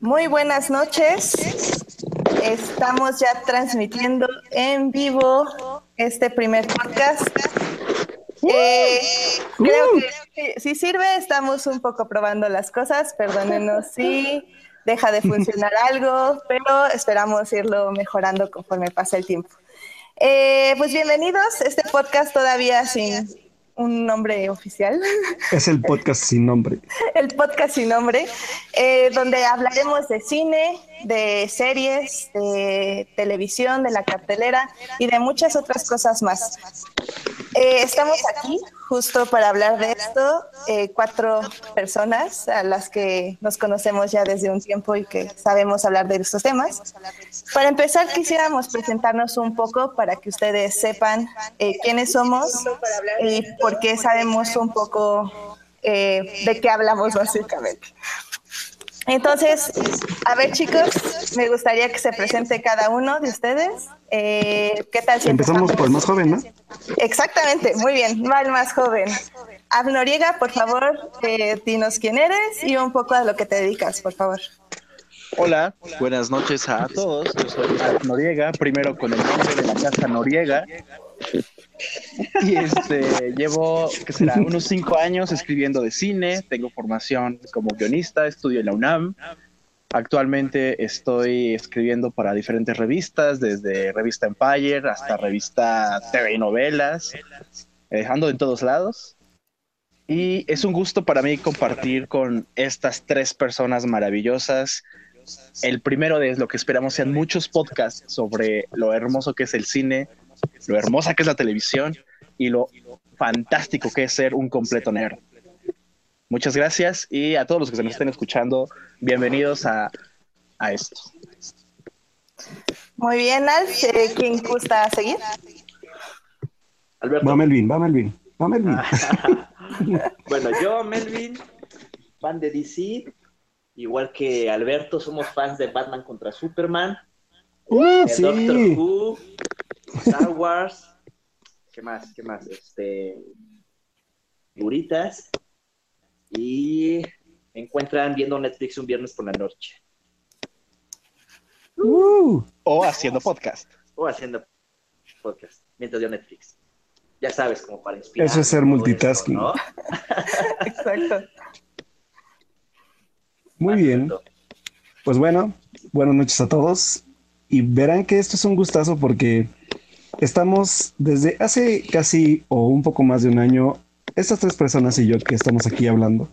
Muy buenas noches. Estamos ya transmitiendo en vivo este primer podcast. Eh, creo que si sirve, estamos un poco probando las cosas. Perdónenos si deja de funcionar algo, pero esperamos irlo mejorando conforme pasa el tiempo. Eh, pues bienvenidos. Este podcast todavía sin un nombre oficial. Es el podcast sin nombre. el podcast sin nombre, eh, donde hablaremos de cine, de series, de televisión, de la cartelera y de muchas otras cosas más. Eh, estamos aquí justo para hablar de esto, eh, cuatro personas a las que nos conocemos ya desde un tiempo y que sabemos hablar de estos temas. Para empezar, quisiéramos presentarnos un poco para que ustedes sepan eh, quiénes somos y por qué sabemos un poco de qué hablamos básicamente. Entonces, a ver chicos, me gustaría que se presente cada uno de ustedes. Eh, ¿Qué tal? Si Empezamos por el más joven, ¿no? Exactamente, muy bien, va el más joven. Ab Noriega, por favor, eh, dinos quién eres y un poco a lo que te dedicas, por favor. Hola, buenas noches a todos. Yo soy Ab Noriega, primero con el nombre de la casa Noriega. Y este, llevo, ¿qué será? Unos cinco años escribiendo de cine, tengo formación como guionista, estudio en la UNAM. Actualmente estoy escribiendo para diferentes revistas, desde revista Empire hasta revista TV y novelas, dejando en todos lados. Y es un gusto para mí compartir con estas tres personas maravillosas. El primero de lo que esperamos sean muchos podcasts sobre lo hermoso que es el cine, lo hermosa que es la televisión y lo fantástico que es ser un completo nerd. Muchas gracias y a todos los que se nos estén escuchando, bienvenidos a, esto. Muy bien, Al, eh, ¿quién gusta seguir? Alberto. Va Melvin, va Melvin, va Melvin. bueno, yo, Melvin, fan de DC, igual que Alberto, somos fans de Batman contra Superman, uh, sí. Doctor Who, Star Wars, ¿qué más? ¿Qué más? Este, figuritas y me encuentran viendo Netflix un viernes por la noche. Uh. o haciendo podcast. O haciendo podcast mientras yo Netflix. Ya sabes, como para inspirar. Eso es ser multitasking. Exacto. Muy bien. Pues bueno, buenas noches a todos. Y verán que esto es un gustazo porque estamos desde hace casi o un poco más de un año estas tres personas y yo que estamos aquí hablando,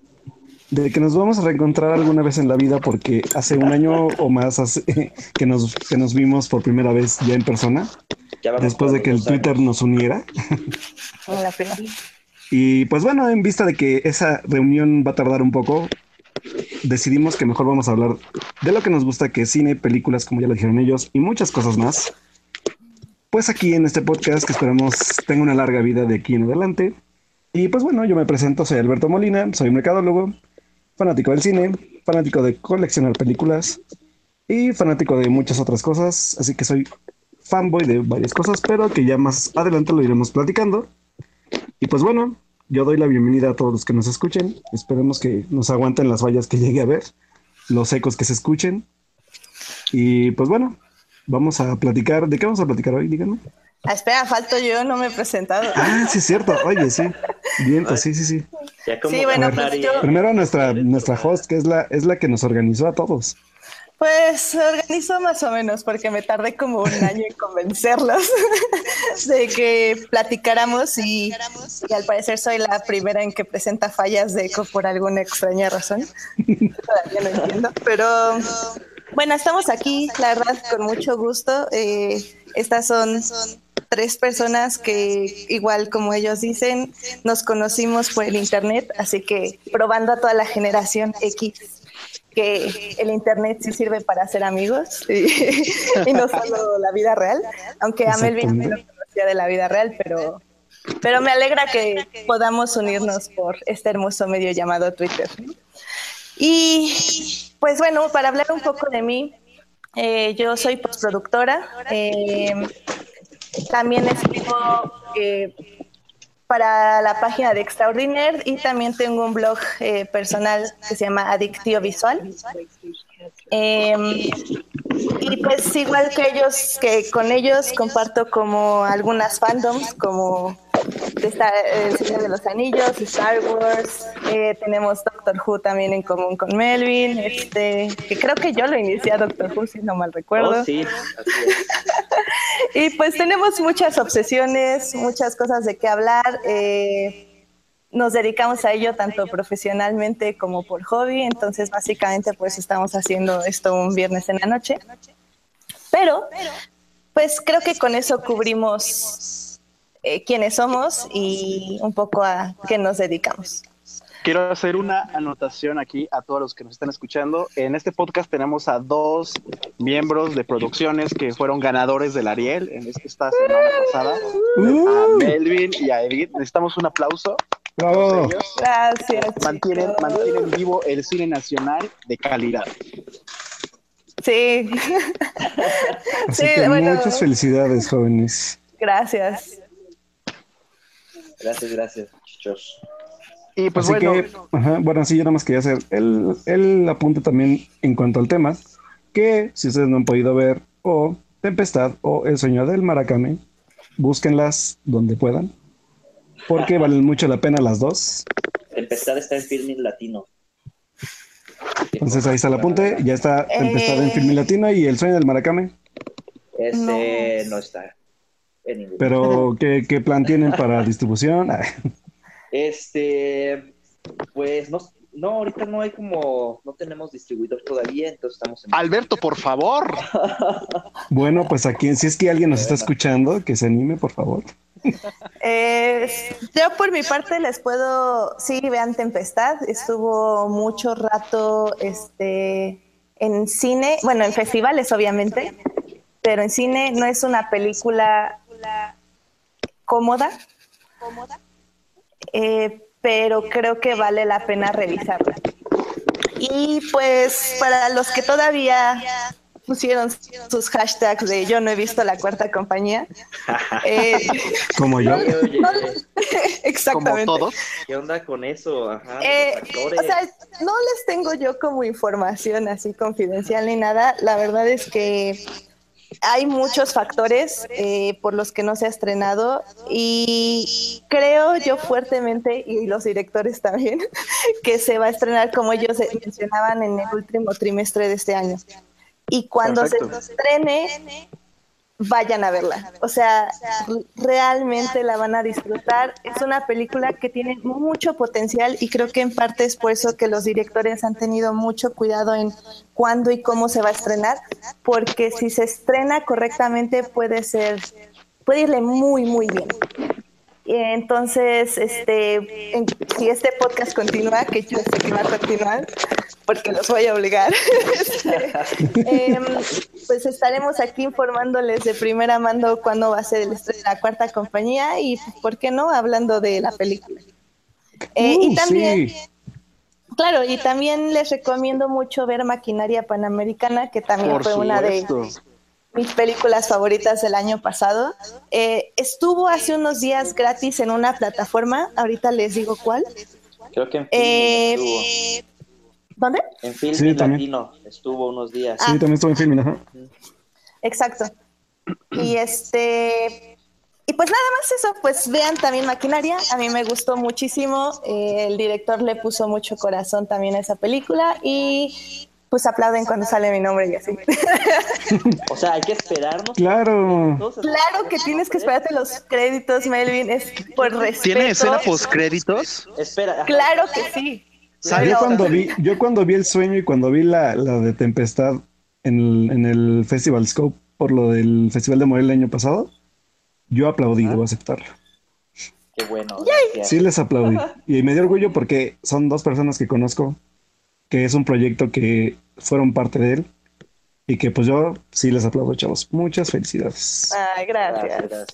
de que nos vamos a reencontrar alguna vez en la vida porque hace un año o más que, nos, que nos vimos por primera vez ya en persona, después de que el Twitter nos uniera. y pues bueno, en vista de que esa reunión va a tardar un poco, decidimos que mejor vamos a hablar de lo que nos gusta, que es cine, películas, como ya lo dijeron ellos, y muchas cosas más. Pues aquí en este podcast que esperamos tenga una larga vida de aquí en adelante. Y pues bueno, yo me presento, soy Alberto Molina, soy mercadólogo, fanático del cine, fanático de coleccionar películas y fanático de muchas otras cosas, así que soy fanboy de varias cosas, pero que ya más adelante lo iremos platicando. Y pues bueno, yo doy la bienvenida a todos los que nos escuchen, esperemos que nos aguanten las fallas que llegue a ver, los ecos que se escuchen. Y pues bueno, vamos a platicar, ¿de qué vamos a platicar hoy? Díganme. Ah, espera, falto yo, no me he presentado. Ah, sí, es cierto. Oye, sí. Bien, pues sí, sí, sí. Sí, bueno, pues yo... Primero nuestra, nuestra host, que es la, es la que nos organizó a todos. Pues organizó más o menos, porque me tardé como un año en convencerlos de que platicáramos y, y, al parecer soy la primera en que presenta fallas de eco por alguna extraña razón. Todavía no entiendo, pero bueno, estamos aquí, la verdad, con mucho gusto. Eh, estas son tres personas que, igual como ellos dicen, nos conocimos por el Internet, así que probando a toda la generación X que el internet sí sirve para hacer amigos y, no solo la vida real, aunque a Melvin no lo conocía de la vida real, pero, pero me alegra que podamos unirnos por este hermoso medio llamado Twitter. Y pues bueno, para hablar un poco de mí, eh, yo soy postproductora. Eh, también escribo eh, para la página de Extraordinaire y también tengo un blog personal que se llama Adictio Visual. Y pues igual que ellos, que con ellos comparto como algunas fandoms, como está El Señor de los Anillos, Star Wars, eh, tenemos Doctor Who también en común con Melvin, este, que creo que yo lo inicié a Doctor Who, si no mal recuerdo. Oh, sí. Y pues tenemos muchas obsesiones, muchas cosas de qué hablar. eh, nos dedicamos a ello tanto profesionalmente como por hobby, entonces básicamente pues estamos haciendo esto un viernes en la noche. Pero pues creo que con eso cubrimos eh, quiénes somos y un poco a qué nos dedicamos. Quiero hacer una anotación aquí a todos los que nos están escuchando. En este podcast tenemos a dos miembros de producciones que fueron ganadores del Ariel en esta semana pasada. A Melvin y a Edith. Necesitamos un aplauso. bravo. Gracias. mantienen, chicos. mantienen vivo el cine nacional de calidad. Sí. Así Sí, que bueno. muchas felicidades, jóvenes. Gracias. Gracias, gracias, chichos. Y pues Así bueno, que, ajá, bueno, sí, yo nada más quería hacer el, el apunte también en cuanto al tema, que si ustedes no han podido ver o Tempestad o El sueño del Maracame, búsquenlas donde puedan, porque valen mucho la pena las dos. Tempestad está en Filming Latino. Entonces ahí está el apunte, ya está Tempestad en Eh. Film Latino y El sueño del Maracame, Ese No. no, está en pero ¿qué, qué plan tienen para distribución? Este, pues no, no, ahorita no hay como, no tenemos distribuidor todavía, entonces estamos en. Alberto, por favor. Bueno, pues aquí, si es que alguien nos está escuchando, que se anime, por favor. Eh, yo por mi parte les puedo, sí, vean Tempestad, estuvo mucho rato este, en cine, bueno, en festivales obviamente, pero en cine no es una película cómoda, eh, pero creo que vale la pena revisarla. Y pues para los que todavía pusieron sus hashtags de yo no he visto la cuarta compañía, eh, Como yo. Oye, oye, Como exactamente. todos. ¿qué onda con eso? Ajá, Eh, o sea, no les tengo yo como información así confidencial ni nada. La verdad es que hay muchos factores eh, por los que no se ha estrenado y creo yo fuertemente, y los directores también, que se va a estrenar como ellos mencionaban en el último trimestre de este año. Y cuando Perfecto. se estrene, vayan a verla. O sea, realmente la van a disfrutar. Es una película que tiene mucho potencial y creo que en parte es por eso que los directores han tenido mucho cuidado en cuándo y cómo se va a estrenar, porque si se estrena correctamente puede ser, puede irle muy, muy bien. Entonces, este, en- si este podcast continúa, que yo sé que va a continuar, porque los voy a obligar, este, em, pues estaremos aquí informándoles de primera mano cuándo va a ser el estreno de la cuarta compañía y, pues, ¿por qué no?, hablando de la película. Eh, Uh, y también, sí. claro, y también les recomiendo mucho ver Maquinaria Panamericana, que también Por fue una de. Mis películas favoritas del año pasado. Eh, estuvo hace unos días gratis en una plataforma, ahorita les digo cuál. Creo que en Eh, estuvo. ¿Dónde? En Filming Sí, también. Latino estuvo unos días. Ah. Sí, también estuve en film, ajá. Exacto. Y este. Y pues nada más eso, pues vean también Maquinaria, a mí me gustó muchísimo, eh, el director le puso mucho corazón también a esa película y pues aplauden cuando sale mi nombre y así. O sea, hay que esperarnos. Claro. Claro que tienes que esperarte los créditos, Melvin, es por respeto. ¿Tiene escena postcréditos? Espera. Claro que sí. Yo cuando vi, yo cuando vi el sueño y cuando vi la, la de Tempestad en el, en el Festival Scope por lo del Festival de Morelia el año pasado, yo aplaudí, debo aceptarlo. Qué bueno. gracias. Sí les aplaudí. Y me dio orgullo porque son dos personas que conozco, que es un proyecto que fueron parte de él y que pues yo sí les aplaudo, chavos. Muchas felicidades. Ay, Gracias, gracias.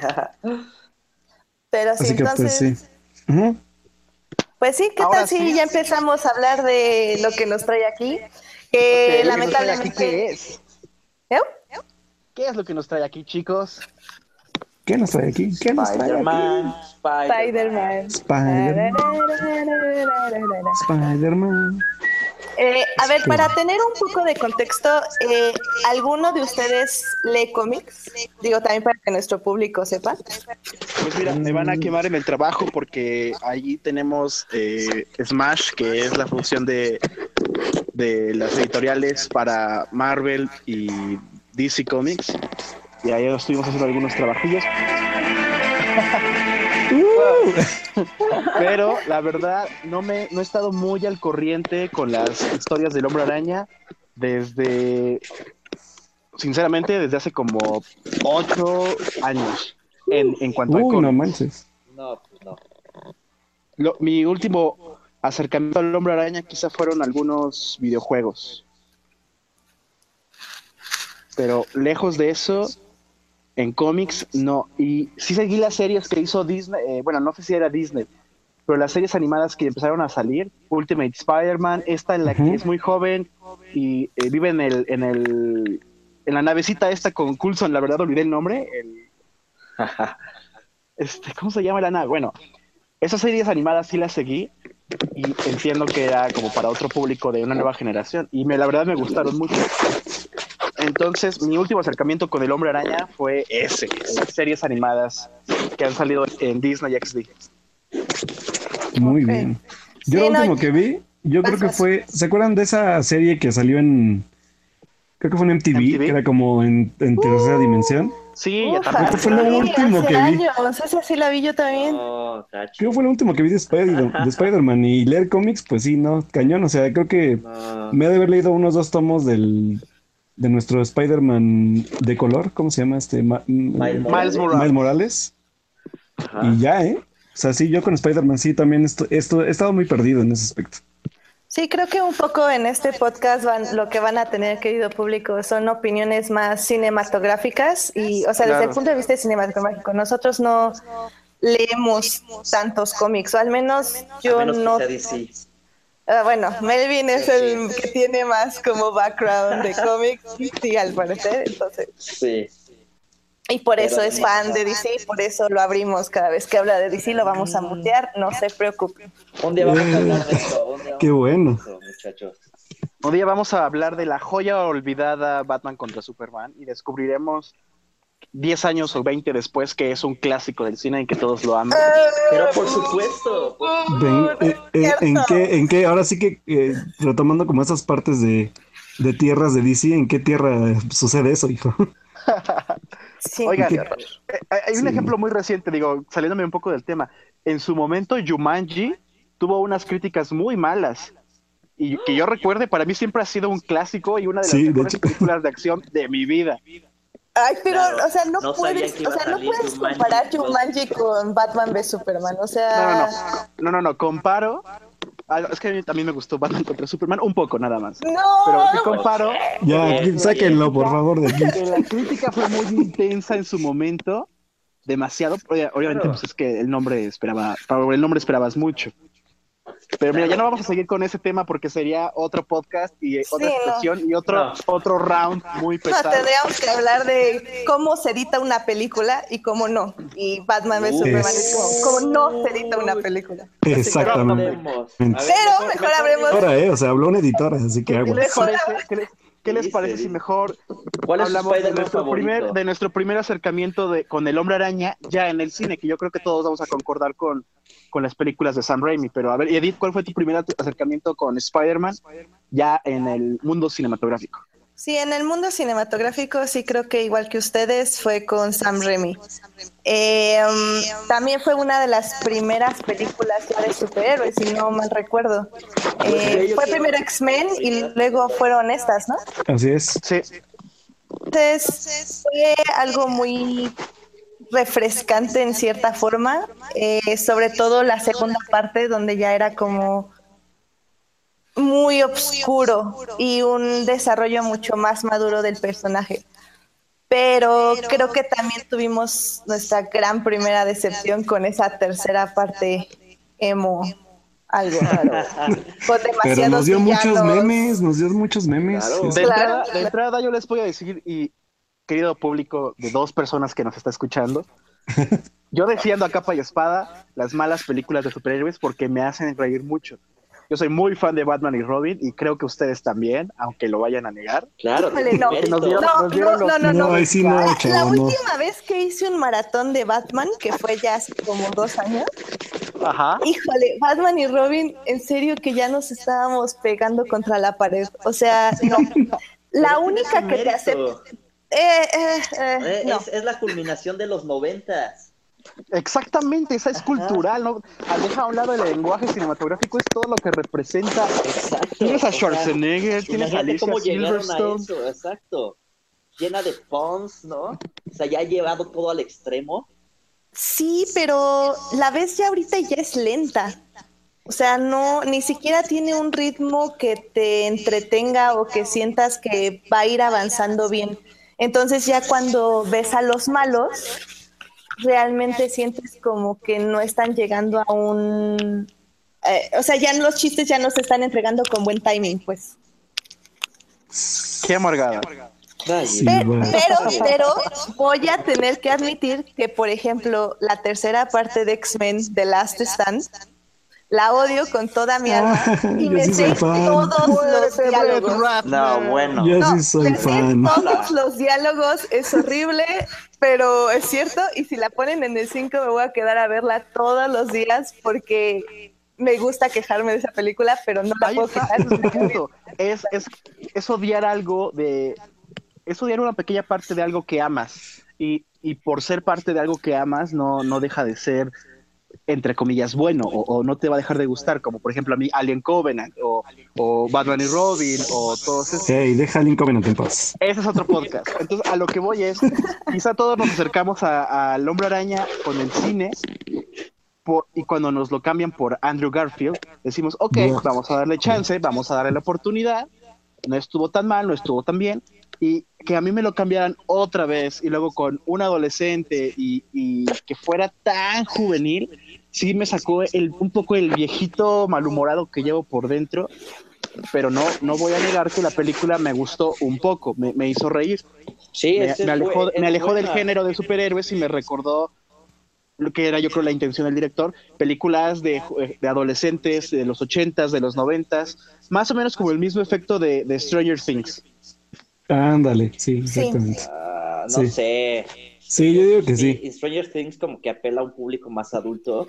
gracias. Pero sí, Así que entonces, pues sí. Pues sí, ¿qué Ahora tal si sí. ya empezamos a hablar de lo que nos trae aquí? Que lamentablemente... ¿Qué es? ¿Eh? ¿Qué es lo que nos trae aquí, chicos? ¿Qué nos trae aquí? ¿Qué nos trae aquí? Spider-Man. Spider-Man. Spider-Man. Spider-Man. Eh, a ver, para tener un poco de contexto, eh, ¿alguno de ustedes lee cómics? Digo, también para que nuestro público sepa. Pues mira, me van a quemar en el trabajo porque ahí tenemos eh, Smash, que es la función de, de las editoriales para Marvel y DC Comics. Y ahí estuvimos haciendo algunos trabajillos. Pero la verdad, no me no he estado muy al corriente con las historias del hombre araña desde, sinceramente, desde hace como ocho años en, en cuanto a no manches. No, pues no. Lo- mi último acercamiento al hombre araña quizá fueron algunos videojuegos. Pero lejos de eso, en cómics no. Y sí seguí las series que hizo Disney, eh, bueno, no sé si era Disney, pero las series animadas que empezaron a salir, Ultimate Spider-Man, esta en la que es muy joven y eh, vive en el, en el en la navecita esta con Coulson, la verdad olvidé el nombre, el, este, ¿cómo se llama la nave? Bueno, esas series animadas sí las seguí y entiendo que era como para otro público de una nueva generación y me, la verdad me gustaron mucho. Entonces, mi último acercamiento con el Hombre Araña fue ese, las series animadas que han salido en Disney XD. Muy bien. Yo Sí, lo no, último que vi, yo vas, creo que vas. fue, ¿se acuerdan de esa serie que salió en, creo que fue en MTV, MTV? que era como en, en tercera dimensión? Sí, ya Ufa. Creo que fue lo último hace que vi. años, esa sí la vi yo también. No, tacho. Creo que fue lo último que vi de, Spider- de Spider-Man y leer cómics, pues sí, no, cañón, o sea, creo que No. me ha de haber leído unos dos tomos del, de nuestro Spider-Man de color, ¿cómo se llama este? Ma- Miles Miles Morales. Miles Morales. Ajá. Y ya, ¿eh? O sea, sí, yo con Spider-Man sí también esto, esto, he estado muy perdido en ese aspecto. Sí, creo que un poco en este podcast van, lo que van a tener, querido público, son opiniones más cinematográficas y, o sea, desde el punto de vista cinematográfico, nosotros no leemos tantos cómics, o al menos yo menos que no. sea DC. Ah, bueno, Melvin es el que tiene más como background de cómics, sí, al parecer, entonces. Sí. Y por Pero eso es fan de DC, por eso lo abrimos cada vez que habla de DC, lo vamos a mutear, no se preocupen. Un día vamos a hablar de esto. un día vamos Qué a hablar bueno. de esto, muchachos. Un día vamos a hablar de la joya olvidada Batman contra Superman y descubriremos 10 años o 20 después que es un clásico del cine y que todos lo aman. Pero por supuesto. eh, eh, ¿en, cierto. qué, ¿En qué? Ahora sí que eh, retomando como esas partes de, de tierras de DC, ¿en qué tierra sucede eso, hijo? Sí. Oigan, ¿Qué- eh, hay un Sí. ejemplo muy reciente, digo, saliéndome un poco del tema. En su momento, Jumanji tuvo unas críticas muy malas. Y que yo recuerde, para mí siempre ha sido un clásico y una de las Sí, de mejores hecho. películas de acción de mi vida. Ay, pero, Claro, o sea, no, no puedes, o sea, no puedes Jumanji comparar. Jumanji con Batman v Superman, o No, sea, no, no, no, no, comparo. ah, Es que a mí también me gustó Batman contra Superman, un poco nada más. no, Pero si no, comparo, Ya, Bien, sáquenlo, por favor, de aquí. la crítica fue muy intensa en su momento, demasiado. Obvia- Obviamente, pues es que el nombre esperaba, el nombre esperabas mucho. Pero mira, ya no vamos a seguir con ese tema porque sería otro podcast y otra Sí, no. situación y otro, No. otro round muy no, pesado. tendríamos que hablar de cómo se edita una película y cómo no. Y Batman v Uy. Superman es como, cómo no se edita una película. Exactamente. Pero mejor hablemos- Ahora, eh, o sea, habló una editora, así que ¿Qué aguas. les parece, qué les- qué les parece si mejor ¿Cuál es su hablamos de nuestro, primer, de nuestro primer acercamiento de, con el hombre araña ya en el cine? Que yo creo que todos vamos a concordar con, con las películas de Sam Raimi. Pero a ver, Edith, ¿cuál fue tu primer acercamiento con Spider-Man ya en el mundo cinematográfico? Sí, en el mundo cinematográfico sí creo que igual que ustedes fue con Sam Raimi. Eh, um, también fue una de las primeras películas ya de superhéroes, si no mal recuerdo. Eh, fue primero X-Men y luego fueron estas, ¿no? Así es. Sí, Entonces fue algo muy refrescante en cierta forma, eh, sobre todo la segunda parte donde ya era como muy oscuro y un desarrollo mucho más maduro del personaje. Pero creo que también tuvimos nuestra gran primera decepción con esa tercera parte emo, algo raro. Con Pero nos dio muchos villanos. memes, nos dio muchos memes. Claro. De, Claro, entrada, de entrada yo les voy a decir, y querido público de dos personas que nos está escuchando, yo defiendo a capa y espada las malas películas de superhéroes porque me hacen reír mucho. Yo soy muy fan de Batman y Robin y creo que ustedes también, aunque lo vayan a negar. Claro, Híjole, no. mérito. Nos dieron- No, nos dieron no, los- no, no, No, no. ahí sí no, La- chavo, última vez que hice un maratón de Batman, que fue ya hace como dos años, Ajá. híjole, Batman y Robin, en serio que ya nos estábamos pegando contra la pared. O sea, no. La única que te acepta. Eh, eh, eh, Eh, no. es, es la culminación de los noventas. Exactamente, esa es Ajá. cultural, ¿no? Deja a un lado el lenguaje cinematográfico, es todo lo que representa. Exacto. Tienes a Schwarzenegger, tienes a Alicia cómo llegaron a Silverstone. eso, exacto. Llena de puns, ¿no? O sea, ya ha llevado todo al extremo. Sí, pero la ves ya ahorita ya es lenta. O sea, no, ni siquiera tiene un ritmo que te entretenga o que sientas que va a ir avanzando bien. Entonces ya cuando ves a los malos, realmente sientes como que no están llegando a un... eh, o sea, ya los chistes ya no se están entregando con buen timing, pues. Qué amargada. Sí, bueno. Pero, pero voy a tener que admitir que, por ejemplo, la tercera parte de X-Men, The Last Stand, la odio con toda mi alma y Yo me sí sé todos los diálogos. No, bueno. Yo No, sí soy me sé todos los diálogos, es horrible, pero es cierto, y si la ponen en el 5 me voy a quedar a verla todos los días porque me gusta quejarme de esa película, pero no la Ahí puedo punto. Es, es, es odiar algo de. Es odiar una pequeña parte de algo que amas. Y, y por ser parte de algo que amas, no, no deja de ser, entre comillas, bueno, o, o no te va a dejar de gustar, como por ejemplo a mí Alien Covenant, o, o Batman y Robin, o todos esos. Hey, deja Link Covenant en paz. Ese es otro podcast. Entonces, a lo que voy es, quizá todos nos acercamos a- al Hombre Araña con el cine por- y cuando nos lo cambian por Andrew Garfield, decimos, ok, Yeah. vamos a darle chance, vamos a darle la oportunidad, no estuvo tan mal, no estuvo tan bien, y que a mí me lo cambiaran otra vez y luego con un adolescente y, y que fuera tan juvenil, sí me sacó el, un poco el viejito malhumorado que llevo por dentro, pero no, no voy a negar que la película me gustó un poco, me, me hizo reír, Sí, me, me alejó, fue- me alejó del género de superhéroes y me recordó lo que era yo creo la intención del director, películas de, ju- de adolescentes de los ochentas, de los noventas, más o menos como el mismo efecto de, de Stranger Things. Ándale, sí, exactamente. Ah, no Sí. sé. Sí, yo digo que sí. Y Stranger Things como que apela a un público más adulto.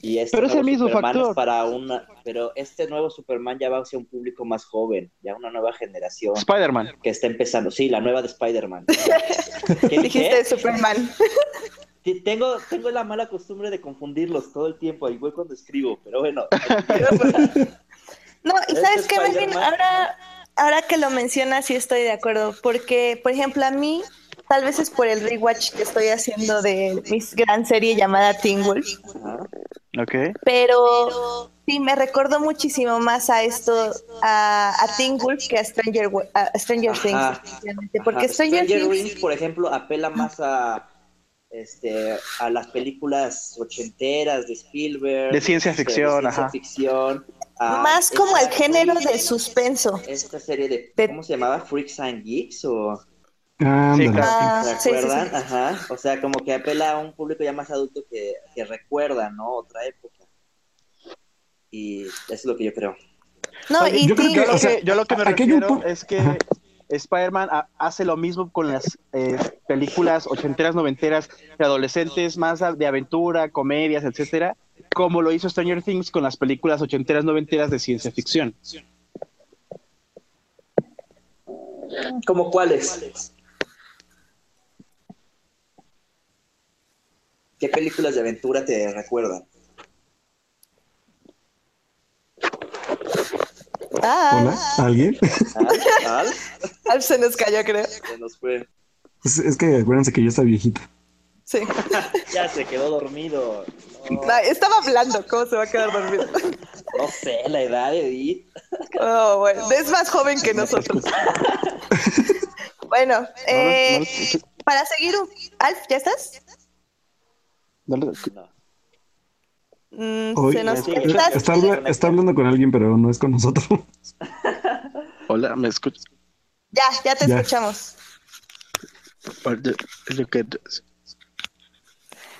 Y este Pero es el mismo Superman factor. es para una, pero este nuevo Superman ya va hacia un público más joven, ya una nueva generación Spider-Man. que está empezando. Sí, la nueva de Spider-Man. ¿Qué Dijiste dije? Superman. Tengo, tengo la mala costumbre de confundirlos todo el tiempo, igual cuando escribo, pero bueno. No, y Este sabes qué, Melvin, Spider-Man. ahora, ahora que lo mencionas, sí estoy de acuerdo, porque, por ejemplo, a mí, tal vez es por el rewatch que estoy haciendo de mi gran serie llamada Teen Wolf, Ajá. Ok. pero sí, me recordó muchísimo más a esto, a, a Teen Wolf que a Stranger, a Stranger Things, Ajá. porque Ajá. Stranger, Stranger Things... Things, por ejemplo, apela más a este a las películas ochenteras de Spielberg, De ciencia este, ficción, de ciencia ajá. ficción, Más como el esta- género del suspenso. Esta serie de De- ¿cómo se llamaba? Freaks and Geeks o Claro. Ah, ¿se sí, sí, acuerdan? sí. Ajá, o sea, como que apela a un público ya más adulto que, que recuerda, ¿no? Otra época. Y es lo que yo creo. No, Oye, y yo creo Yo que- lo, o sea, que, yo lo que me refiero es que Ajá. Spider-Man ha- hace lo mismo con las eh, películas ochenteras, noventeras de adolescentes, más de aventura, comedias, etcétera, como lo hizo Stranger Things con las películas ochenteras, noventeras de ciencia ficción. ¿Cómo cuáles? ¿Qué películas de aventura te recuerdan? Ah, Hola, ¿alguien? ¿Ah? ¿Al? Alf se nos cayó, creo. Se nos fue. Es, es que acuérdense que yo está viejito. Sí. Ya se quedó dormido. No, No, estaba hablando, ¿cómo se va a quedar dormido? no sé, la edad de Edith. Oh, bueno, es más joven que nosotros. Bueno, eh, No, no, no, para seguir, un- Alf, ¿ya estás? no, no, No. Mm, Hoy se nos está, habla- está hablando con alguien, pero no es con nosotros. Hola, ¿me escuchas? Ya, ya te Ya. escuchamos.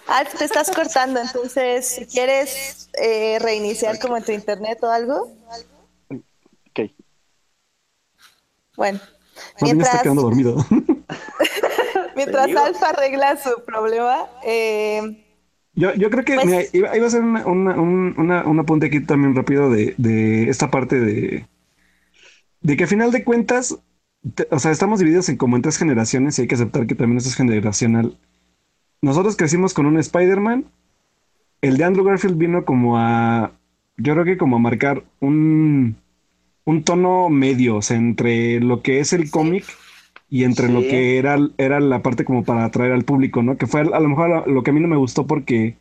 Alf, te estás cortando, entonces, si quieres, eh, reiniciar como en tu internet o algo? Ok. Bueno, Marvin está mientras, quedando dormido. mientras. Alfa arregla su problema, eh, Yo, yo creo que Pues- mira, iba, iba a hacer una, una- un, una- un apunte aquí también rápido de, de esta parte de, de que a final de cuentas, te- o sea, estamos divididos en como en tres generaciones y hay que aceptar que también eso es generacional. Nosotros crecimos con un Spider-Man. El de Andrew Garfield vino como a, yo creo que como a marcar un, un tono medio, o sea, entre lo que es el cómic y entre lo que era, era la parte como para atraer al público, ¿no? Que fue a, lo mejor lo, que a mí no me gustó porque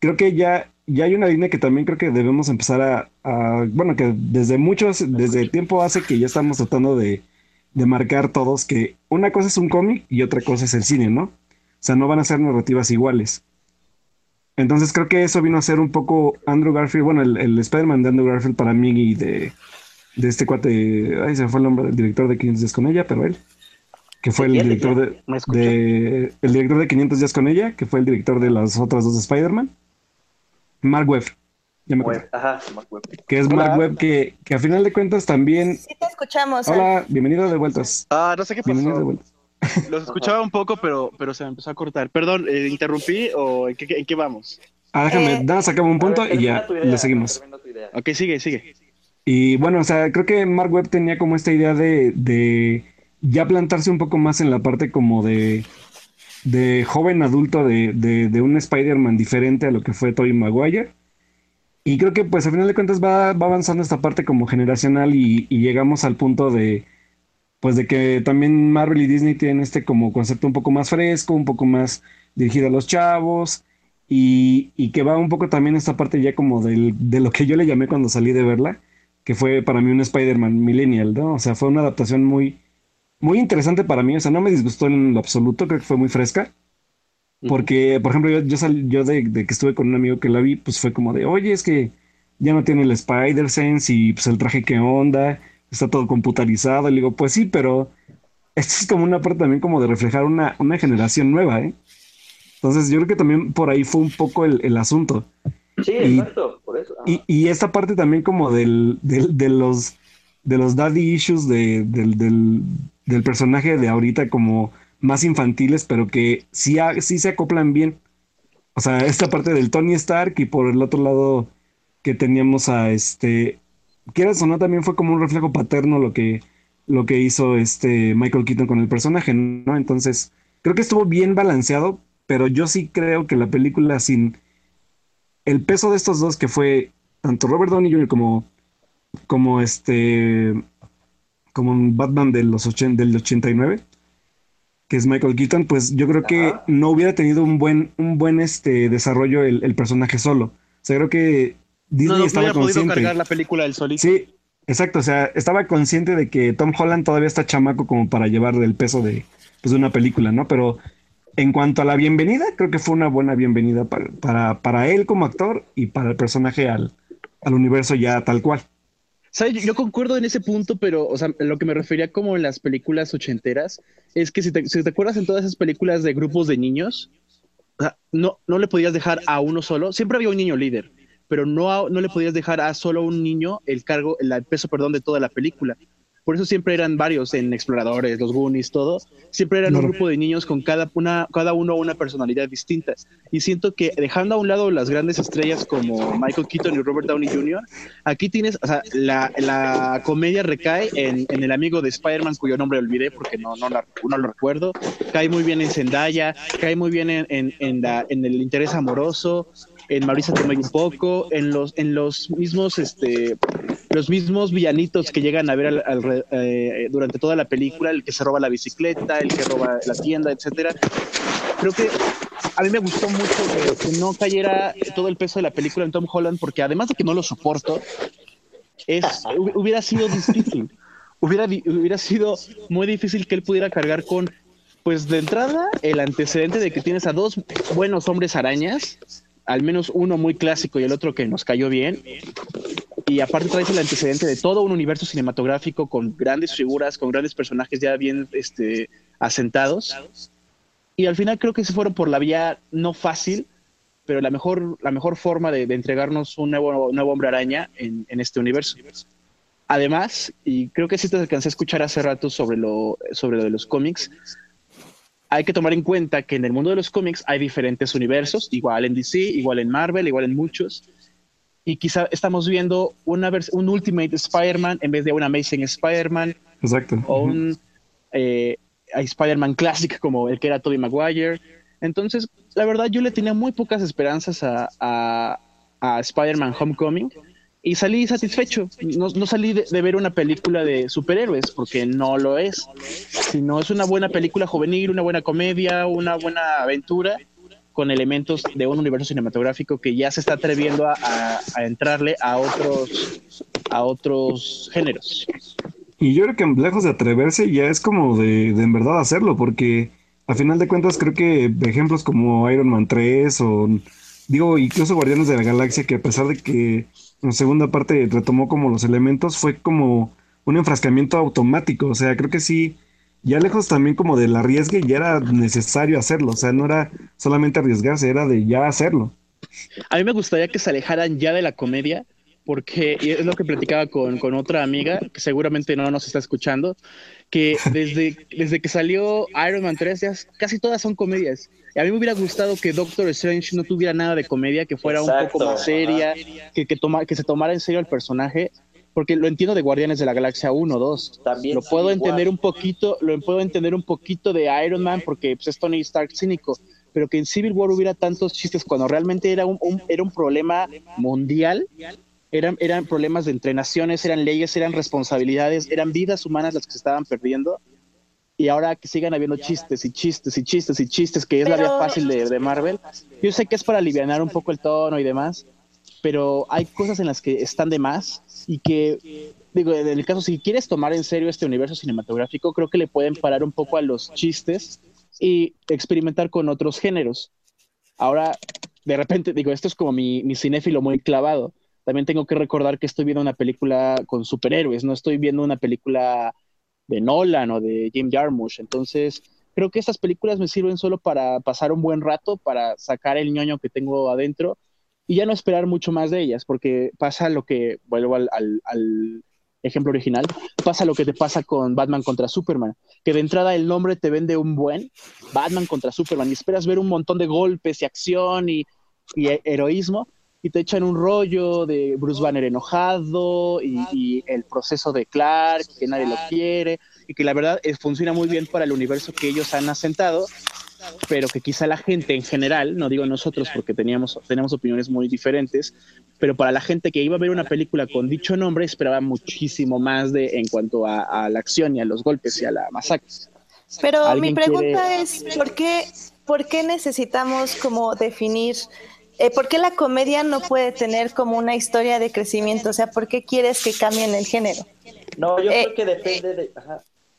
creo que ya, ya hay una línea que también creo que debemos empezar a, a- bueno, que desde muchos, desde tiempo hace que ya estamos tratando de, de marcar todos que una cosa es un cómic y otra cosa es el cine, ¿no? O sea, no van a ser narrativas iguales. Entonces creo que eso vino a ser un poco Andrew Garfield, bueno, el, el Spider-Man de Andrew Garfield para mí y de, de este cuate, ay, se fue el nombre del director de 500 días con ella, pero él, que fue el director de, el director de 500 días con ella, que fue el director de las otras dos de Spider-Man, Mark Webb, ya me acuerdo, Web, ajá, Mark Webb. que es Hola. Mark Webb que, que a final de cuentas también, sí te escuchamos. Hola, bienvenido de vueltas, Ah, no sé qué bienvenido de pasó. vueltas. Los escuchaba un poco, pero, pero se me empezó a cortar. Perdón, eh, ¿interrumpí o en qué, en qué vamos? Ah, déjame, Eh, nada, sacamos un punto ver, y ya idea, le seguimos. Ok, sigue, sigue. Y bueno, o sea, creo que Mark Webb tenía como esta idea de, de ya plantarse un poco más en la parte como de, de joven adulto de, de, un Spider-Man diferente a lo que fue Tobey Maguire. Y creo que pues al final de cuentas va, va avanzando esta parte como generacional y, y llegamos al punto de pues de que también Marvel y Disney tienen este como concepto un poco más fresco, un poco más dirigido a los chavos y, y que va un poco también esta parte ya como del, de lo que yo le llamé cuando salí de verla, que fue para mí un Spider-Man millennial, ¿no? O sea, fue una adaptación muy, muy interesante para mí, o sea, no me disgustó en lo absoluto, creo que fue muy fresca. Porque, por ejemplo, yo, yo, sal- yo de, de que estuve con un amigo que la vi, pues fue como de, oye, es que ya no tiene el Spider-Sense y pues el traje qué onda, está todo computarizado. Y le digo, pues sí, pero esto es como una parte también como de reflejar una, una generación nueva, ¿eh? Entonces yo creo que también por ahí fue un poco el, el asunto. Sí, Y- exacto, por eso. y esta parte también como del, del- de los de los daddy issues de- del, del- del personaje de ahorita como más infantiles, pero que sí, se acoplan bien. O sea, esta parte del Tony Stark y por el otro lado que teníamos a este, quieras o no, también fue como un reflejo paterno lo que, lo que hizo este Michael Keaton con el personaje, ¿no? Entonces, creo que estuvo bien balanceado, pero yo sí creo que la película sin el peso de estos dos que fue tanto Robert Downey Jr. como como este como un Batman de los ochen- del 89 que es Michael Keaton pues yo creo que Ajá. no hubiera tenido un buen un buen este desarrollo el, el personaje solo o sea creo que Disney No, no estaba consciente cargar la película del solito. sí exacto o sea estaba consciente de que Tom Holland todavía está chamaco como para llevar el peso de pues, de una película no pero en cuanto a la bienvenida creo que fue una buena bienvenida para, para, para él como actor y para el personaje al, al universo ya tal cual Yo concuerdo en ese punto, pero, o sea, lo que me refería como en las películas ochenteras es que si te, si te acuerdas en todas esas películas de grupos de niños, o sea, no, no le podías dejar a uno solo, siempre había un niño líder, pero no, a- no le podías dejar a solo un niño el cargo, el peso, perdón, de toda la película. Por eso siempre eran varios en Exploradores, los Goonies, todo. Siempre eran un Claro. grupo de niños con cada, una, cada uno una personalidad distinta. Y siento que dejando a un lado las grandes estrellas como Michael Keaton y Robert Downey Jr., aquí tienes, o sea, la, la comedia recae en, en el amigo de Spider-Man, cuyo nombre olvidé porque no, no, la- no lo recuerdo. Cae muy bien en Zendaya, cae muy bien en, en, en la- en el interés amoroso, en Marisa Tomei un poco, en los, en los mismos, este, los mismos villanitos que llegan a ver al- al- eh, durante toda la película, el que se roba la bicicleta, el que roba la tienda, etcétera. Creo que a mí me gustó mucho que, que no cayera todo el peso de la película en Tom Holland, porque además de que no lo soporto, es, hu- hubiera sido difícil. Hubiera, hubiera sido muy difícil que él pudiera cargar con, pues de entrada, el antecedente de que tienes a dos buenos hombres arañas, al menos uno muy clásico y el otro que nos cayó bien. Y aparte traes el antecedente de todo un universo cinematográfico con grandes figuras, con grandes personajes ya bien este, asentados. Y al final creo que se fueron por la vía no fácil, pero la mejor, la mejor forma de, entregarnos un nuevo, nuevo hombre araña en, en, este universo. Además, y creo que sí te alcancé a escuchar hace rato sobre lo, sobre lo de los cómics, hay que tomar en cuenta que en el mundo de los cómics hay diferentes universos, igual en DC, igual en Marvel, igual en muchos. Y quizá estamos viendo una un Ultimate Spider-Man en vez de un Amazing Spider-Man. Exacto. O un eh, Spider-Man Classic como el que era Tobey Maguire. Entonces, la verdad, yo le tenía muy pocas esperanzas a, a, a Spider-Man Homecoming y salí satisfecho. No, no salí de, ver una película de superhéroes, porque no lo es, sino es una buena película juvenil, una buena comedia, una buena aventura con elementos de un universo cinematográfico que ya se está atreviendo a, entrarle a otros, a otros géneros. Y yo creo que lejos de atreverse ya es como de, de en verdad hacerlo, porque a final de cuentas creo que ejemplos como Iron Man 3 o digo incluso Guardianes de la Galaxia que a pesar de que la segunda parte retomó como los elementos, fue como un enfrascamiento automático. O sea, creo que sí, ya lejos también como del arriesgue, ya era necesario hacerlo. O sea, no era solamente arriesgarse, era de ya hacerlo. A mí me gustaría que se alejaran ya de la comedia, porque y es lo que platicaba con, con otra amiga, que seguramente no nos está escuchando, que desde, desde que salió Iron Man 3, ya casi todas son comedias. Y a mí me hubiera gustado que Doctor Strange no tuviera nada de comedia, que fuera un poco más seria, que, que, toma, que se tomara en serio el personaje, porque lo entiendo de Guardianes de la Galaxia 1, 2. También lo puedo entender un poquito, lo puedo entender un poquito de Iron Man, porque pues, es Tony Stark cínico, pero que en Civil War hubiera tantos chistes cuando realmente era un, era un problema mundial eran, eran problemas de entrenaciones, eran leyes, eran responsabilidades, eran vidas humanas las que se estaban perdiendo y ahora que sigan habiendo chistes y chistes y chistes y chistes, que es la vía fácil de, de, Marvel. Yo sé que es para aliviar un poco el tono y demás, pero hay cosas en las que están de más y que, digo, en el caso, si quieres tomar en serio este universo cinematográfico, creo que le pueden parar un poco a los chistes y experimentar con otros géneros. Ahora, de repente, digo, esto es como mi, mi cinéfilo muy clavado. También tengo que recordar que estoy viendo una película con superhéroes, no estoy viendo una película de Nolan o de Jim Jarmusch. Entonces, creo que estas películas me sirven solo para pasar un buen rato, para sacar el ñoño que tengo adentro y ya no esperar mucho más de ellas, porque pasa lo que, vuelvo al, al, ejemplo original, pasa lo que te pasa con Batman contra Superman, que de entrada el nombre te vende un buen Batman contra Superman y esperas ver un montón de golpes y acción y, heroísmo, y te echan un rollo de Bruce Banner enojado y, el proceso de Clark, que nadie lo quiere, y que la verdad es, funciona muy bien para el universo que ellos han asentado, pero que quizá la gente en general, no digo nosotros porque teníamos, tenemos opiniones muy diferentes, pero para la gente que iba a ver una película con dicho nombre esperaba muchísimo más de en cuanto a, la acción y a los golpes y a la masacre. Pero mi pregunta es, ¿por qué, ¿por qué necesitamos como definir eh, ¿por qué la comedia no puede tener como una historia de crecimiento? O sea, ¿por qué quieres que cambien el género? No, yo creo eh, que depende de,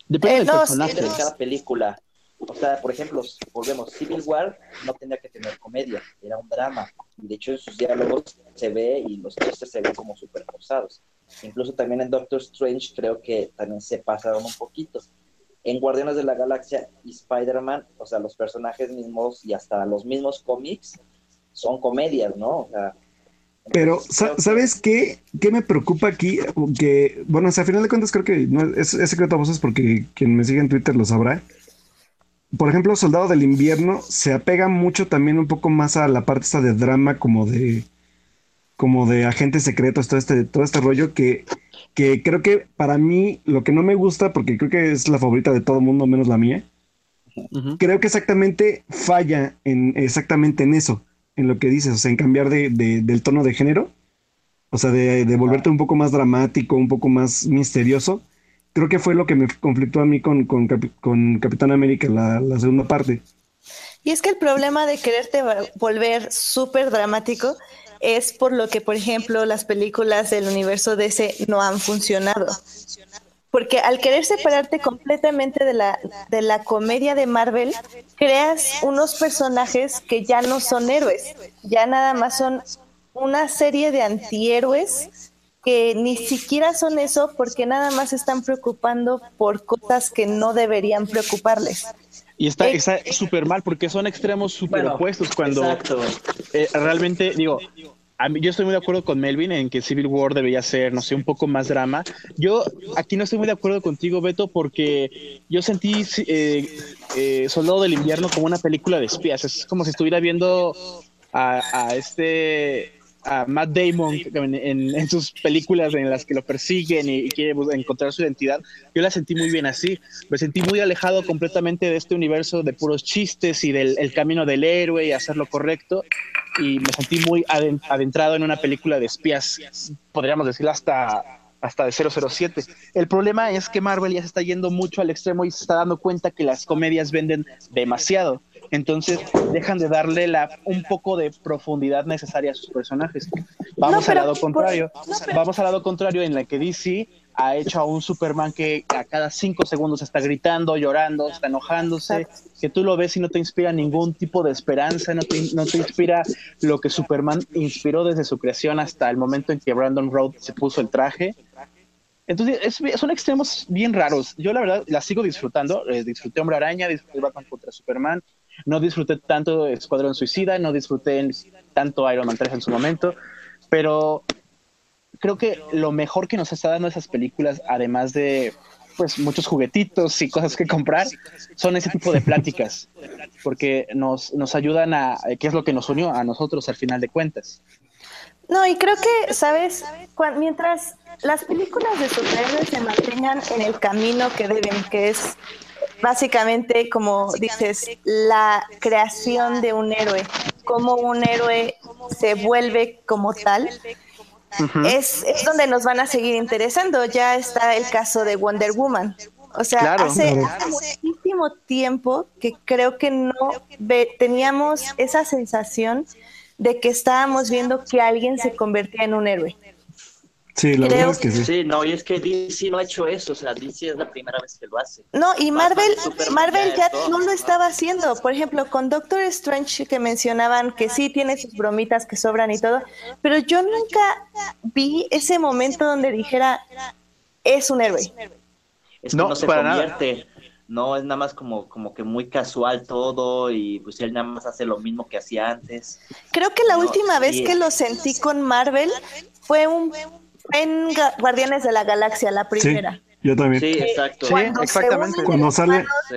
depende del personaje. de cada película. O sea, por ejemplo, volvemos, Civil War no tenía que tener comedia, era un drama. Y de hecho en sus diálogos se ve y los chistes se ven como súper forzados. Incluso también en Doctor Strange creo que también se pasaron un poquito. En Guardianes de la Galaxia y Spider-Man, o sea, los personajes mismos y hasta los mismos cómics son comedias, ¿no? pero, ¿sabes qué? ¿Qué me preocupa aquí? Que, bueno, o sea, a final de cuentas creo que no es, secreto a voces porque quien me sigue en Twitter lo sabrá. Por ejemplo, Soldado del Invierno se apega mucho también un poco más a la parte esta de drama como de como de agentes secretos, todo este, todo este rollo que, que creo que para mí lo que no me gusta, porque creo que es la favorita de todo el mundo, menos la mía, creo que exactamente falla en exactamente en eso en lo que dices, o sea, en cambiar de, del tono de género, o sea, de, volverte un poco más dramático, un poco más misterioso. Creo que fue lo que me conflictó a mí con, con, Capitán América, la, segunda parte. Y es que el problema de quererte volver súper dramático es por lo que, por ejemplo, las películas del universo DC no han funcionado. Porque al querer separarte completamente de la, de la comedia de Marvel, creas unos personajes que ya no son héroes, ya nada más son una serie de antihéroes que ni siquiera son eso porque nada más están preocupando por cosas que no deberían preocuparles. Y está Eh, está súper mal porque son extremos súper Bueno, opuestos cuando Exacto. eh, realmente, digo, a mí, yo estoy muy de acuerdo con Melvin en que Civil War debería ser, no sé, un poco más drama. Yo aquí no estoy muy de acuerdo contigo, Beto, porque yo sentí eh, eh, Soldado del Invierno como una película de espías. Es como si estuviera viendo a, a este a Matt Damon en, en- en sus películas en las que lo persiguen y, y quiere encontrar su identidad. Yo la sentí muy bien así. Me sentí muy alejado completamente de este universo de puros chistes y del el camino del héroe y hacer lo correcto. Y me sentí muy aden- adentrado en una película de espías, podríamos decir hasta, hasta de 007. El problema es que Marvel ya se está yendo mucho al extremo y se está dando cuenta que las comedias venden demasiado. Entonces dejan de darle la, un poco de profundidad necesaria a sus personajes. Vamos No, pero al lado por- contrario. no, pero- Vamos al lado contrario en la que DC ha hecho a un Superman que a cada cinco segundos está gritando, llorando, está enojándose, Exacto. que tú lo ves y no te inspira ningún tipo de esperanza, no te, no te inspira lo que Superman inspiró desde su creación hasta el momento en que Brandon Road se puso el traje. Entonces, es- son extremos bien raros. Yo, la verdad, la sigo disfrutando. Eh, disfruté Hombre Araña, disfruté Batman contra Superman. No disfruté tanto Escuadrón Suicida, no disfruté tanto Iron Man 3 en su momento. Pero creo que lo mejor que nos está dando esas películas, además de pues muchos juguetitos y cosas que comprar, son ese tipo de pláticas, porque nos, nos ayudan a, ¿qué es lo que nos unió a nosotros al final de cuentas? No, y creo que, ¿sabes? Mientras las películas de superhéroes se mantengan en el camino que deben, que es básicamente, como dices, la creación de un héroe, cómo un héroe se vuelve como tal, es, es donde nos van a seguir interesando. Ya está el caso de Wonder Woman. O sea, Claro. hace, Claro. hace muchísimo tiempo que creo que no ve- teníamos esa sensación de que estábamos viendo que alguien se convertía en un héroe. Sí, la Creo verdad es que sí. Sí, no, y es que DC no ha hecho eso, o sea, DC es la primera vez que lo hace. No, y Marvel, Batman, Marvel ya todo, no lo estaba haciendo. Por ejemplo, con Doctor Strange que mencionaban que sí tiene sus bromitas que sobran y todo, pero yo nunca vi ese momento donde dijera es un héroe. Es que No, no, se para nada. convierte. No, es nada más como, como que muy casual todo y pues él nada más hace lo mismo que hacía antes. Creo que la No, última vez que lo sentí con Marvel fue un en Guardianes de la Galaxia, la Sí, primera. yo también. Sí, exacto. Sí, Cuando se exactamente. Cuando sale, Sí.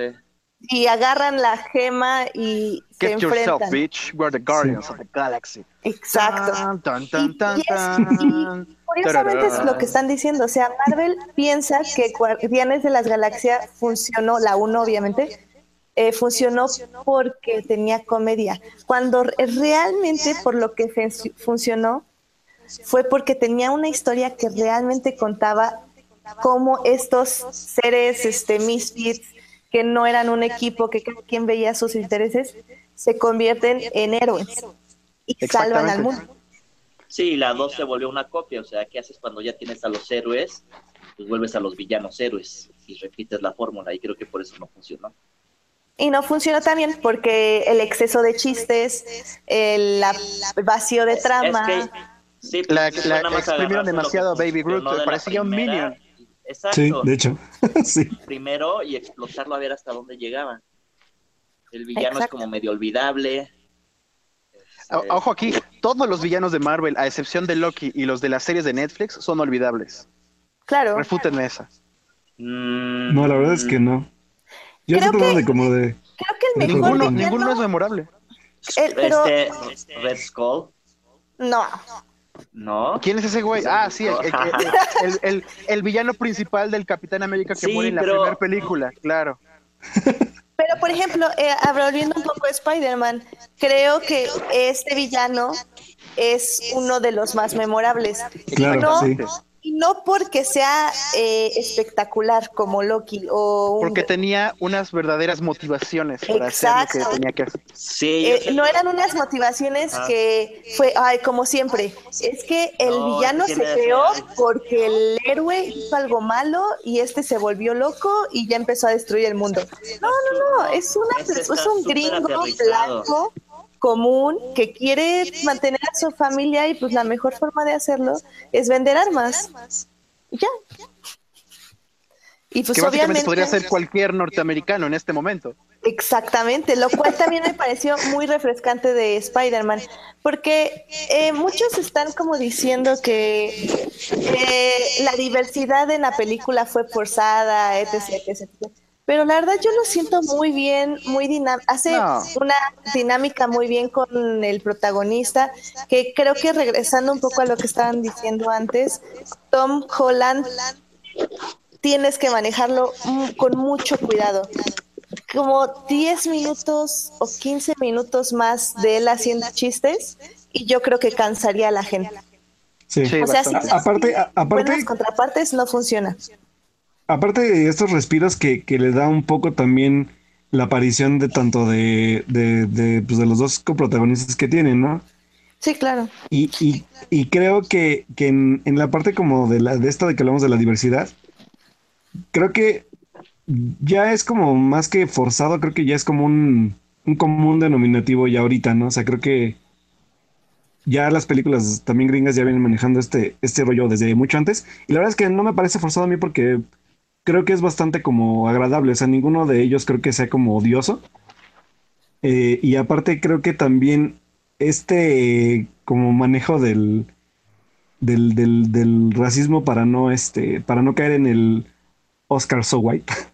y agarran la gema y se Get yourself, enfrentan. bitch. We're the guardians of the galaxy. Exacto. Tan, tan, tan, Y- y es- tan. y Curiosamente es lo que están diciendo, o sea, Marvel piensa que Guardianes de las Galaxias funcionó, la 1 obviamente, eh, funcionó porque tenía comedia, cuando re- realmente por lo que fun- funcionó fue porque tenía una historia que realmente contaba cómo estos seres, este, misfits, que no eran un equipo, que cada quien veía sus intereses, se convierten en héroes y salvan al mundo. Sí, la 2 se volvió una copia, o sea, ¿qué haces cuando ya tienes a los héroes? Pues vuelves a los villanos héroes y repites la fórmula y creo que por eso no funcionó. Y no funcionó también porque el exceso de chistes, el la- el vacío de trama. Es que, sí, La- pues, la más exprimieron demasiado a Baby Groot, la parecía un. Minion. Exacto. sí, de hecho. sí. Primero y explotarlo a ver hasta dónde llegaba. El villano es como medio olvidable. O- Este, Ojo aquí, todos los villanos de Marvel, a excepción de Loki y los de las series de Netflix, son olvidables. Claro. Refútenme esa. mm, No, la verdad es que no. Yo Creo que- de como de... Creo que el Ninguno- mejor Ninguno, villano- ninguno es memorable. el- pero Este, Red Skull, no. ¿No? ¿Quién es ese güey? Ah, sí, el, el- el- el- el villano principal del Capitán América que Sí, muere en la pero- primera película, claro. Pero por ejemplo, eh, volviendo un poco a Spider-Man, creo que este villano es uno de los más memorables. Claro, no, sí. Y no porque sea eh, espectacular como Loki o un- Porque tenía unas verdaderas motivaciones para hacer lo que tenía que hacer. Sí, Eh, no eran unas motivaciones Ajá. que fue, ay, como siempre, es que el No, villano se creó porque el héroe hizo algo malo y este se volvió loco y ya empezó a destruir el mundo. No, no, no, es, una, Ese es un gringo aterrizado. blanco común que quiere mantener a su familia y pues la mejor forma de hacerlo es vender armas. Ya. Y pues que básicamente obviamente podría ser cualquier norteamericano en este momento. Exactamente, lo cual también me pareció muy refrescante de Spider-Man, porque eh, muchos están como diciendo que eh, la diversidad en la película fue forzada, etc, etc, etc. Pero la verdad yo lo siento muy bien, muy dinámica, hace No. una dinámica muy bien con el protagonista, que creo que regresando un poco a lo que estaban diciendo antes, Tom Holland tienes que manejarlo con mucho cuidado como 10 minutos o 15 minutos más de él haciendo chistes y yo creo que cansaría a la gente. Sí. O sea, si aparte, aparte, contrapartes no funciona. Aparte de estos respiros que, que le da un poco también la aparición de tanto de, de, de, pues, de los dos coprotagonistas que tienen, ¿no? Sí, claro. Y, y, y creo que, que en, en la parte como de la de esta de que hablamos de la diversidad, creo que ya es como más que forzado, creo que ya es como un, un común denominativo ya ahorita, ¿no? O sea, creo que ya las películas también gringas ya vienen manejando este, este rollo desde mucho antes. Y la verdad es que no me parece forzado a mí porque creo que es bastante como agradable. O sea, ninguno de ellos creo que sea como odioso. Eh, y aparte creo que también este como manejo del, del, del, racismo para no este, para no caer en el Oscar so white.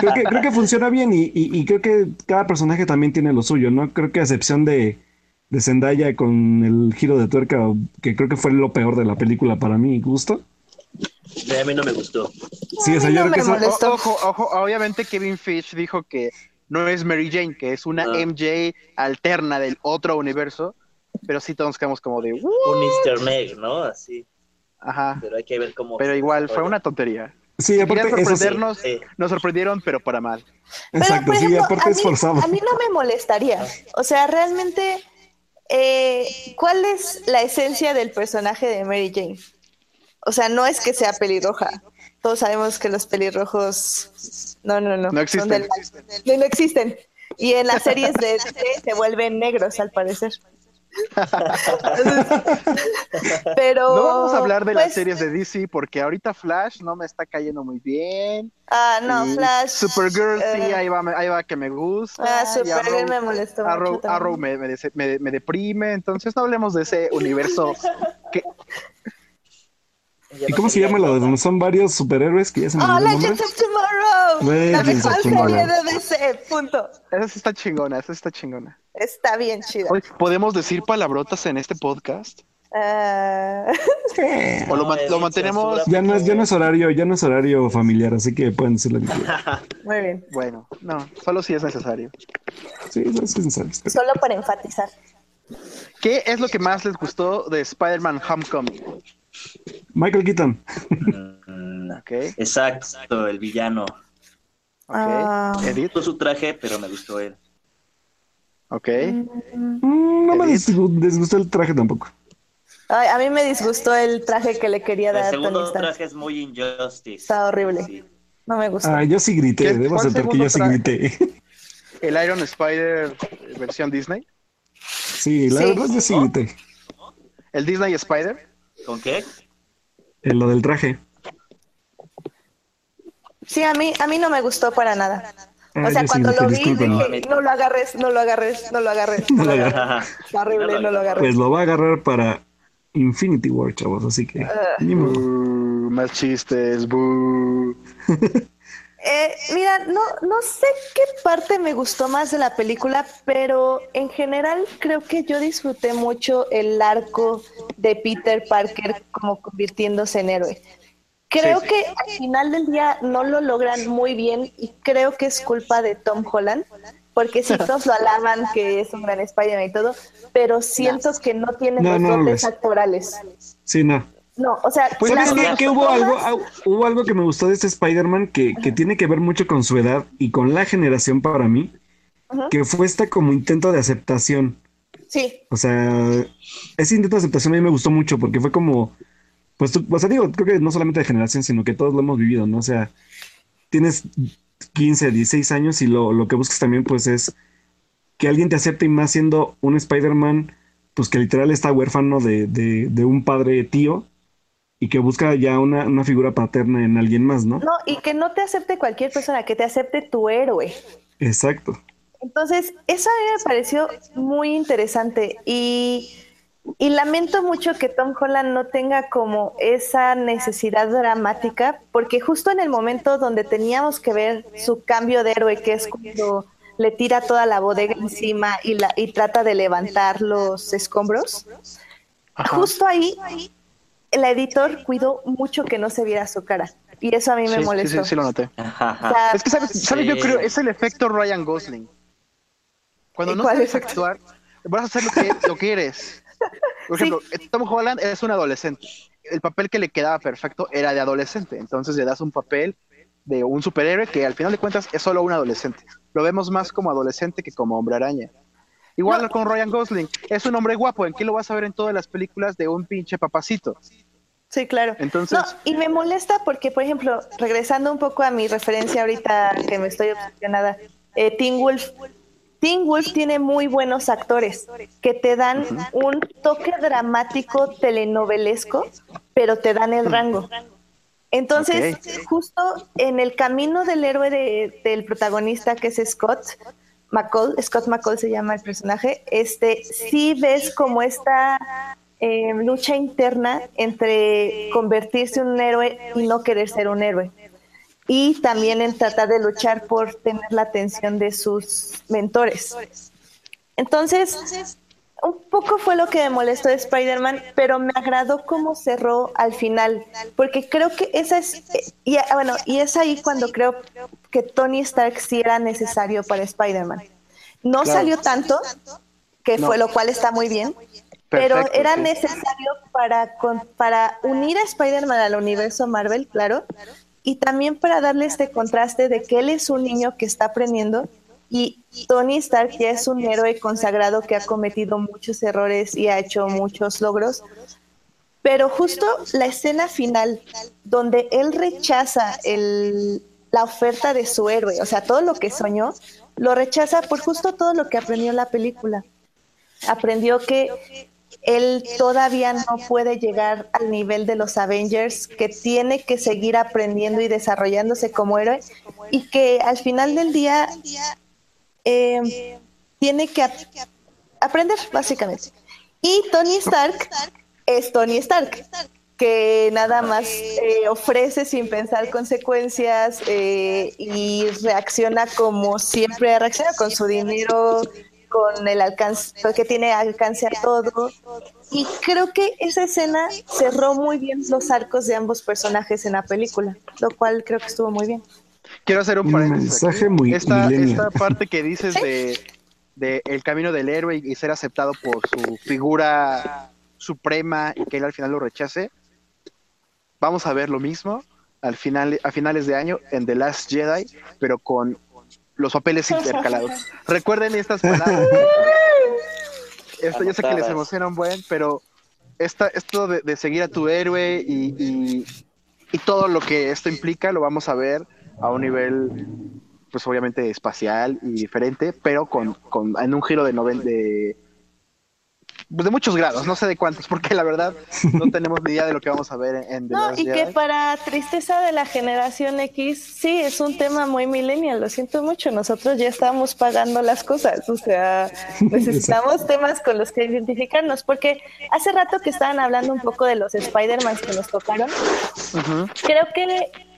creo, que, creo que funciona bien y creo que cada personaje también tiene lo suyo, ¿no? Creo que a excepción de, de Zendaya con el giro de tuerca, que creo que fue lo peor de la película para mi gusto. A mí no me gustó. Sí, o sea, yo no creo que eso- ojo, ojo, obviamente Kevin Fish dijo que no es Mary Jane, que es una Ah. MJ alterna del otro universo, pero sí todos quedamos como de. Un easter egg, ¿no? Así. ajá, Pero hay que ver cómo. pero igual fue una tontería. sí, aparte, sí, sorprendernos, Sí. nos sorprendieron, pero para mal. Pero, exacto, sí, ejemplo, aparte a es mí- forzado. A mí no me molestaría. O sea, realmente, eh, ¿cuál es la esencia del personaje de Mary Jane? O sea, no es que sea pelirroja. Todos sabemos que los pelirrojos no, no, no, No existen. del. No, no existen. Y en las series de DC se vuelven negros, al parecer. Pero No vamos a hablar de las pues, series de DC porque ahorita Flash no me está cayendo muy bien. Ah, no, Y Flash. Supergirl sí, eh, ahí va, ahí va que me gusta. Ah, Supergirl me molestó Arrow, mucho. Arrow me, me- me deprime, entonces no hablemos de ese universo que ¿Y no cómo se llama la de donde son varios superhéroes que ya se me Oh? Legends of Tomorrow. la Legends of mejor serie de DC, punto. esa sí está chingona, esa sí está chingona. Está bien chida. ¿Podemos decir palabrotas en este podcast? Eh, ¿O lo, No, man- mantenemos? Ya no es, ya no es horario, ya no es horario familiar, así que pueden decir lo que quieran. muy bien. Bueno, no, solo si es necesario. Sí, eso es necesario. Solo para enfatizar. ¿Qué es lo que más les gustó de Spider-Man Homecoming? Michael Keaton. Mm, ¿Ok? Exacto, el villano. ¿Ok? Ah. Me Edith, gustó su traje, pero me gustó él. ¿ok? Mm, no me Edith. disgu- disgustó el traje tampoco. Ay, a mí me disgustó el traje que le quería El dar a Tony segundo Stark. traje es muy Injustice. Está horrible. Sí. No me gustó. Ah, yo sí grité, ¿Qué- debo aceptar que yo sí grité. El Iron Spider versión Disney. Sí, la Sí. verdad yo sí grité. El Disney Spider. ¿Con qué? En lo del traje. Sí, a mí, a mí no me gustó para nada. Ah, O sea, sí cuando lo vi, dije, no lo agarres, no lo agarres, no lo agarres. No lo agarres. Está horrible, no lo agarres. Pues lo va a agarrar para Infinity War, chavos, así que ni modo. Boo, más chistes. boo. Eh, mira, no, no sé qué parte me gustó más de la película, pero en general creo que yo disfruté mucho el arco de Peter Parker como convirtiéndose en héroe. Creo Sí. que al final del día no lo logran muy bien y creo que es culpa de Tom Holland, porque sí todos lo alaban que es un gran Spider-Man y todo, pero siento que no tiene No, los no dotes es. actorales. Sí, no. No, o sea, Pues las- ¿Sabes qué? las Que hubo algo, hubo algo que me gustó de este Spider-Man que, que tiene que ver mucho con su edad y con la generación para mí, que fue este como intento de aceptación. Sí, O sea, ese intento de aceptación a mí me gustó mucho porque fue como, pues, tú, o sea, digo, creo que no solamente de generación, sino que todos lo hemos vivido, ¿no? O sea, tienes 15, 16 años y lo, lo que buscas también, pues, es que alguien te acepte y más siendo un Spider-Man, pues que literal está huérfano de, de, de un padre tío y que busca ya una, una figura paterna en alguien más, ¿no? No, y que no te acepte cualquier persona, que te acepte tu héroe. Exacto. Entonces, eso a mí me pareció muy interesante y, y lamento mucho que Tom Holland no tenga como esa necesidad dramática, porque justo en el momento donde teníamos que ver su cambio de héroe, que es cuando le tira toda la bodega encima y, la, y trata de levantar los escombros, Ajá. justo ahí el editor cuidó mucho que no se viera su cara. Y eso a mí me Sí, sí, molestó. sí, sí lo noté. O sea, Es que, ¿sabes? ¿sabes? Yo Sí. creo, es el efecto Ryan Gosling. Cuando ¿Y no sabes efecto? actuar, vas a hacer lo que, lo que eres. Por Sí. ejemplo, Tom Holland es un adolescente. El papel que le quedaba perfecto era de adolescente. Entonces le das un papel de un superhéroe que al final de cuentas es solo un adolescente. Lo vemos más como adolescente que como hombre araña. Igual con Ryan Gosling. Es un hombre guapo. ¿En qué lo vas a ver en todas las películas de un pinche papacito? Sí, claro. Entonces- No, y me molesta porque, por ejemplo, regresando un poco a mi referencia ahorita que me estoy obsesionada, eh, Teen Wolf. Teen Wolf tiene muy buenos actores que te dan un toque dramático telenovelesco, pero te dan el rango. Entonces, justo en el camino del héroe de- del protagonista, que es Scott McCall, Scott McCall se llama el personaje, este, sí ves como esta eh, lucha interna entre convertirse en un héroe y no querer ser un héroe. Y también en tratar de luchar por tener la atención de sus mentores. Entonces, un poco fue lo que me molestó de Spider-Man, pero me agradó cómo cerró al final, porque creo que esa es, y ah, bueno, y es ahí cuando creo que Tony Stark sí era necesario para Spider-Man. No Claro. salió tanto, que No. fue lo cual está muy bien, pero era sí. necesario para, con- para unir a Spider-Man al universo Marvel, claro, y también para darle este contraste de que él es un niño que está aprendiendo y Tony Stark ya es un héroe consagrado que ha cometido muchos errores y ha hecho muchos logros. Pero justo la escena final, donde él rechaza el, la oferta de su héroe, o sea, todo lo que soñó, lo rechaza por justo todo lo que aprendió en la película. Aprendió que él todavía no puede llegar al nivel de los Avengers, que tiene que seguir aprendiendo y desarrollándose como héroe y que al final del día eh, tiene que ap- aprender, básicamente. Y Tony Stark es Tony Stark, que nada más eh, ofrece sin pensar consecuencias eh, y reacciona como siempre ha reaccionado, con su dinero, con el alcance, que tiene alcance a todo. Y creo que esa escena cerró muy bien los arcos de ambos personajes en la película, lo cual creo que estuvo muy bien. Quiero hacer un paréntesis. mensaje aquí. muy esta, esta parte que dices de, de el camino del héroe y ser aceptado por su figura suprema y que él al final lo rechace. Vamos a ver lo mismo al final, a finales de año en The Last Jedi, pero con los papeles intercalados. Recuerden estas palabras. Esto yo sé que les emociona un buen, pero esta, esto de, de seguir a tu héroe y, y- y todo lo que esto implica lo vamos a ver a un nivel, pues obviamente espacial y diferente, pero con, con en un giro de, noven, de pues, de muchos grados, no sé de cuántos, porque la verdad no tenemos ni idea de lo que vamos a ver en, en The No, Last y que para tristeza de la generación X, sí, es un tema muy millennial, lo siento mucho, nosotros ya estamos pagando las cosas, o sea, necesitamos temas con los que identificarnos, porque hace rato que estaban hablando un poco de los Spider-Man que nos tocaron, creo que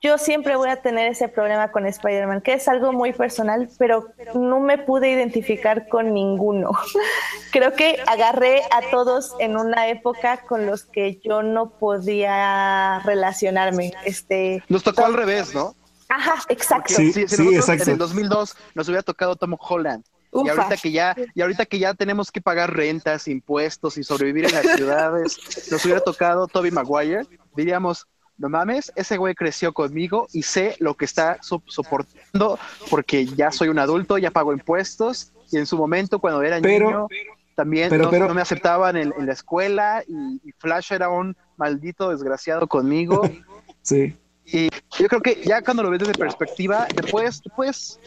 yo siempre voy a tener ese problema con Spider-Man, que es algo muy personal, pero no me pude identificar con ninguno. Creo que agarré a todos en una época con los que yo no podía relacionarme. Este, Nos tocó al revés, ¿no? Ajá, exacto. Sí, sí, nosotros exacto. en el 2002 nos hubiera tocado Tom Holland y ahorita que ya y ahorita que ya tenemos que pagar rentas, impuestos y sobrevivir en las ciudades, nos hubiera tocado Toby Maguire, diríamos, no mames, ese güey creció conmigo y sé lo que está so- soportando porque ya soy un adulto, ya pago impuestos y en su momento cuando era Pero- niño también pero- no, pero- no me aceptaban en, en la escuela y, y Flash era un maldito desgraciado conmigo. Sí. Y yo creo que ya cuando lo ves desde perspectiva, te puedes, te puedes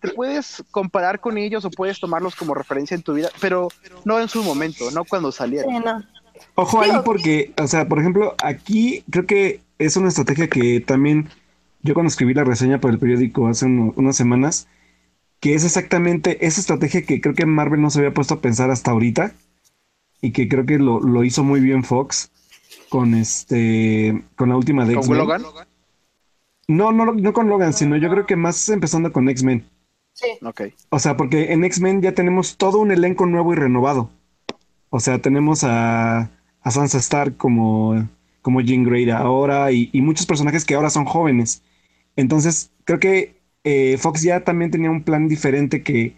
te puedes comparar con ellos o puedes tomarlos como referencia en tu vida, pero no en su momento, no cuando salieron. Sí, no. Ojo ahí porque, o sea, por ejemplo, aquí creo que es una estrategia que también yo cuando escribí la reseña para el periódico hace uno- unas semanas, que es exactamente esa estrategia que creo que Marvel no se había puesto a pensar hasta ahorita y que creo que lo, lo hizo muy bien Fox con este con la última de ¿Con X-Men. Logan? No, no, no con Logan, sino yo creo que más empezando con X-Men. Sí. Ok. O sea, porque en X-Men ya tenemos todo un elenco nuevo y renovado. O sea, tenemos a, a Sansa Stark como, como Jean Grey ahora y, y muchos personajes que ahora son jóvenes. Entonces, creo que eh, Fox ya también tenía un plan diferente que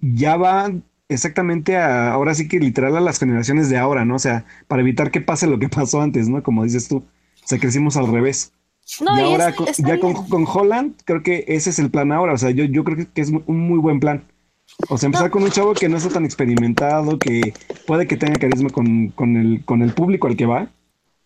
ya va exactamente a, ahora sí que literal a las generaciones de ahora, ¿no? O sea, para evitar que pase lo que pasó antes, ¿no? Como dices tú. O sea, crecimos al revés. No, y ahora está ya con, con Holland, creo que ese es el plan ahora. O sea, yo, yo creo que es un muy buen plan. O sea, empezar con un chavo que no está tan experimentado, que puede que tenga carisma con, con el, con el público al que va.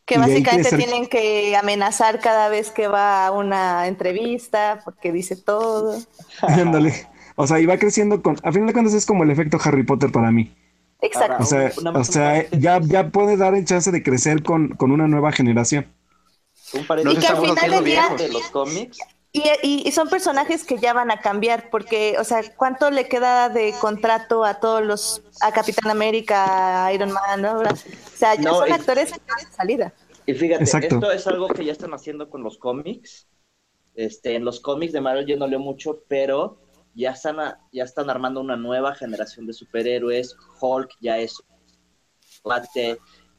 Que básicamente ser- tienen que amenazar cada vez que va a una entrevista porque dice todo. Ándale. O sea, y va creciendo con. A final de cuentas es como el efecto Harry Potter para mí. Exacto. O sea, o sea ya, ya puede dar el chance de crecer con, con una nueva generación. Un paréntesis Y que al final del día- de los cómics. Y, y- y son personajes que ya van a cambiar, porque, o sea, ¿cuánto le queda de contrato a todos los, a Capitán América, a Iron Man, ¿no? O sea, ya No, son y- actores de salida. Y fíjate, Exacto. esto es algo que ya están haciendo con los cómics. Este, en los cómics de Marvel yo no leo mucho, pero ya están, a- ya están armando una nueva generación de superhéroes. Hulk ya es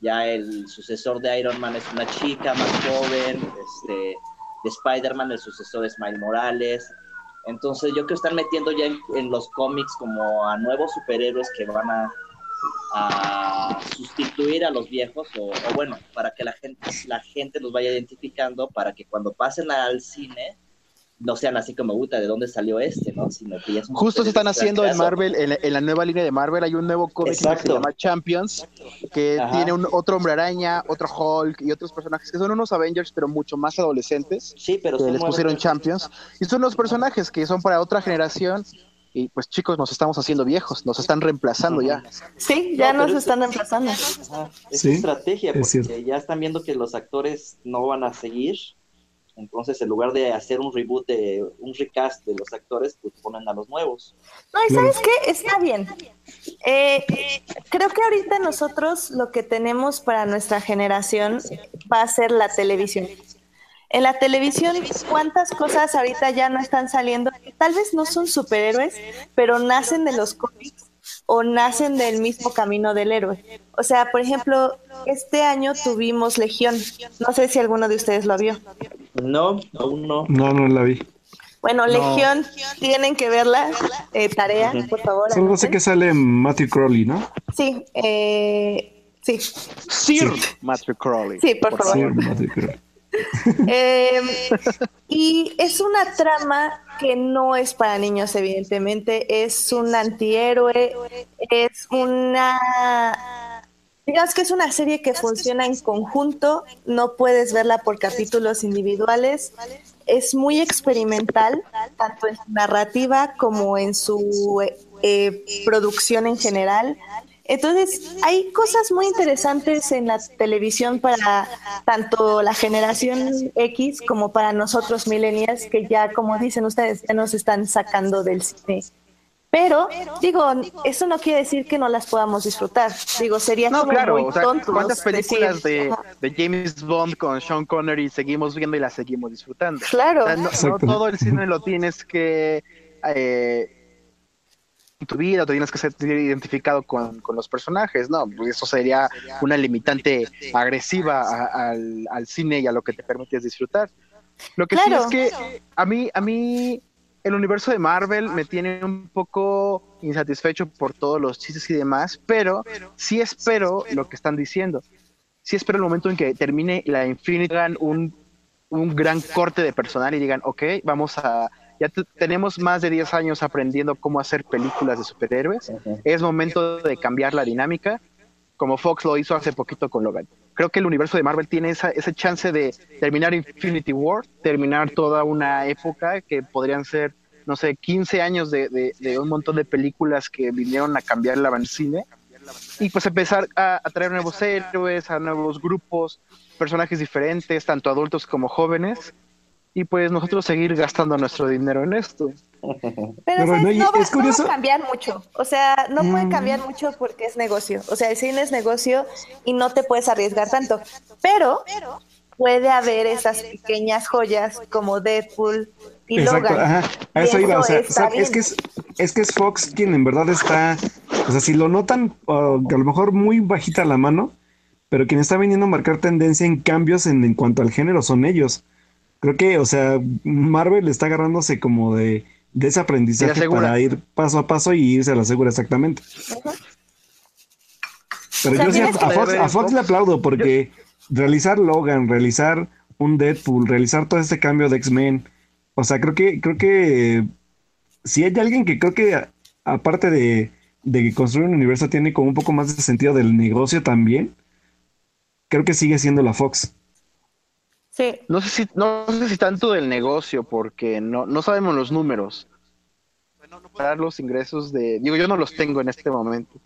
ya el sucesor de Iron Man es una chica más joven, este, de Spider-Man el sucesor es Miles Morales. Entonces yo creo que están metiendo ya en, los cómics como a nuevos superhéroes que van a, a sustituir a los viejos o, o bueno, para que la gente, la gente los vaya identificando para que cuando pasen al cine no sean así como, puta, ¿de dónde salió este? ¿no? Sino que ya son Justo se están haciendo en. Marvel, en, la- en la nueva línea de Marvel hay un nuevo cómic que se llama Champions, que Ajá. tiene un, otro hombre araña, otro Hulk y otros personajes que son unos Avengers, pero mucho más adolescentes, Sí, pero que son les pusieron. Champions. Y son los personajes que son para otra generación. Y pues chicos, nos estamos haciendo viejos, nos están reemplazando ya. Sí, ya No, nos es- están reemplazando. Es Sí, estrategia, es porque ya están viendo que los actores no van a seguir. Entonces, en lugar de hacer un reboot, de un recast de los actores, pues ponen a los nuevos. No, y sabes qué, está bien. Eh, creo que ahorita nosotros lo que tenemos para nuestra generación va a ser la televisión. En la televisión, ¿cuántas cosas ahorita ya no están saliendo? Tal vez no son superhéroes, pero nacen de los cómics o nacen del mismo camino del héroe. O sea, por ejemplo, este año tuvimos Legión. No sé si alguno de ustedes lo vio. No, aún no. No, no la vi. Bueno, Legión, tienen que verla. eh, tarea, por favor. Solo sé que sale Matthew Crowley, ¿no? Sí, eh, sí, Sir Matthew Crowley. sí, por favor. Sí, Matthew Crowley. Eh, y es una trama que no es para niños, evidentemente. Es un antihéroe, es una... Digamos que es una serie que funciona en conjunto, no puedes verla por capítulos individuales. Es muy experimental, tanto en su narrativa como en su eh, producción en general. Entonces, hay cosas muy interesantes en la televisión para tanto la generación X como para nosotros millennials, que ya, como dicen ustedes, ya nos están sacando del cine. Pero, digo, eso no quiere decir que no las podamos disfrutar. Digo, sería No, como claro, muy o sea, tonto ¿cuántas películas decir, de, James Bond con Sean Connery seguimos viendo y las seguimos disfrutando? Claro. O sea, no, todo el cine lo tienes que eh, tu vida, te tienes que ser identificado con, con los personajes, ¿no? Pues Eso sería una limitante agresiva a- al, al cine y a lo que te permites disfrutar. Lo que Claro. sí es que a mí, a mí el universo de Marvel me tiene un poco insatisfecho por todos los chistes y demás, pero sí espero lo que están diciendo. Sí espero el momento en que termine la Infinity, un, un gran corte de personal y digan, ok, vamos a... Ya te- tenemos más de 10 años aprendiendo cómo hacer películas de superhéroes. Es momento de cambiar la dinámica, como Fox lo hizo hace poquito con Logan. Creo que el universo de Marvel tiene esa, ese chance de terminar Infinity War, terminar toda una época que podrían ser no sé, 15 años de, de- de un montón de películas que vinieron a cambiar el cine y pues empezar a, a traer nuevos héroes, a nuevos grupos, personajes diferentes, tanto adultos como jóvenes, y pues nosotros seguir gastando nuestro dinero en esto. Pero, Pero ¿sabes? no, no, va, es no va curioso- a cambiar mucho. O sea, no puede Mm. cambiar mucho porque es negocio. O sea, el cine es negocio y no te puedes arriesgar tanto. Pero puede haber esas pequeñas joyas como Deadpool y Exacto, Logan. ajá, a Y eso iba, o sea, está o sea, es que es, es que es Fox quien en verdad está, o sea, si lo notan, uh, a lo mejor muy bajita la mano, pero quien está viniendo a marcar tendencia en cambios en, en cuanto al género son ellos. Creo que, o sea, Marvel está agarrándose como de, de ese aprendizaje para ir paso a paso y irse a la segura exactamente. Pero O sea, yo sí a, Fox, a Fox le aplaudo porque realizar Logan, realizar un Deadpool, realizar todo este cambio de X-Men, o sea, creo que, creo que si hay alguien que creo que aparte de, de construir un universo tiene como un poco más de sentido del negocio también, creo que sigue siendo la Fox. Sí. No sé si, no sé si tanto del negocio, porque no, no sabemos los números. Comparar los ingresos de, digo, yo no los tengo en este momento.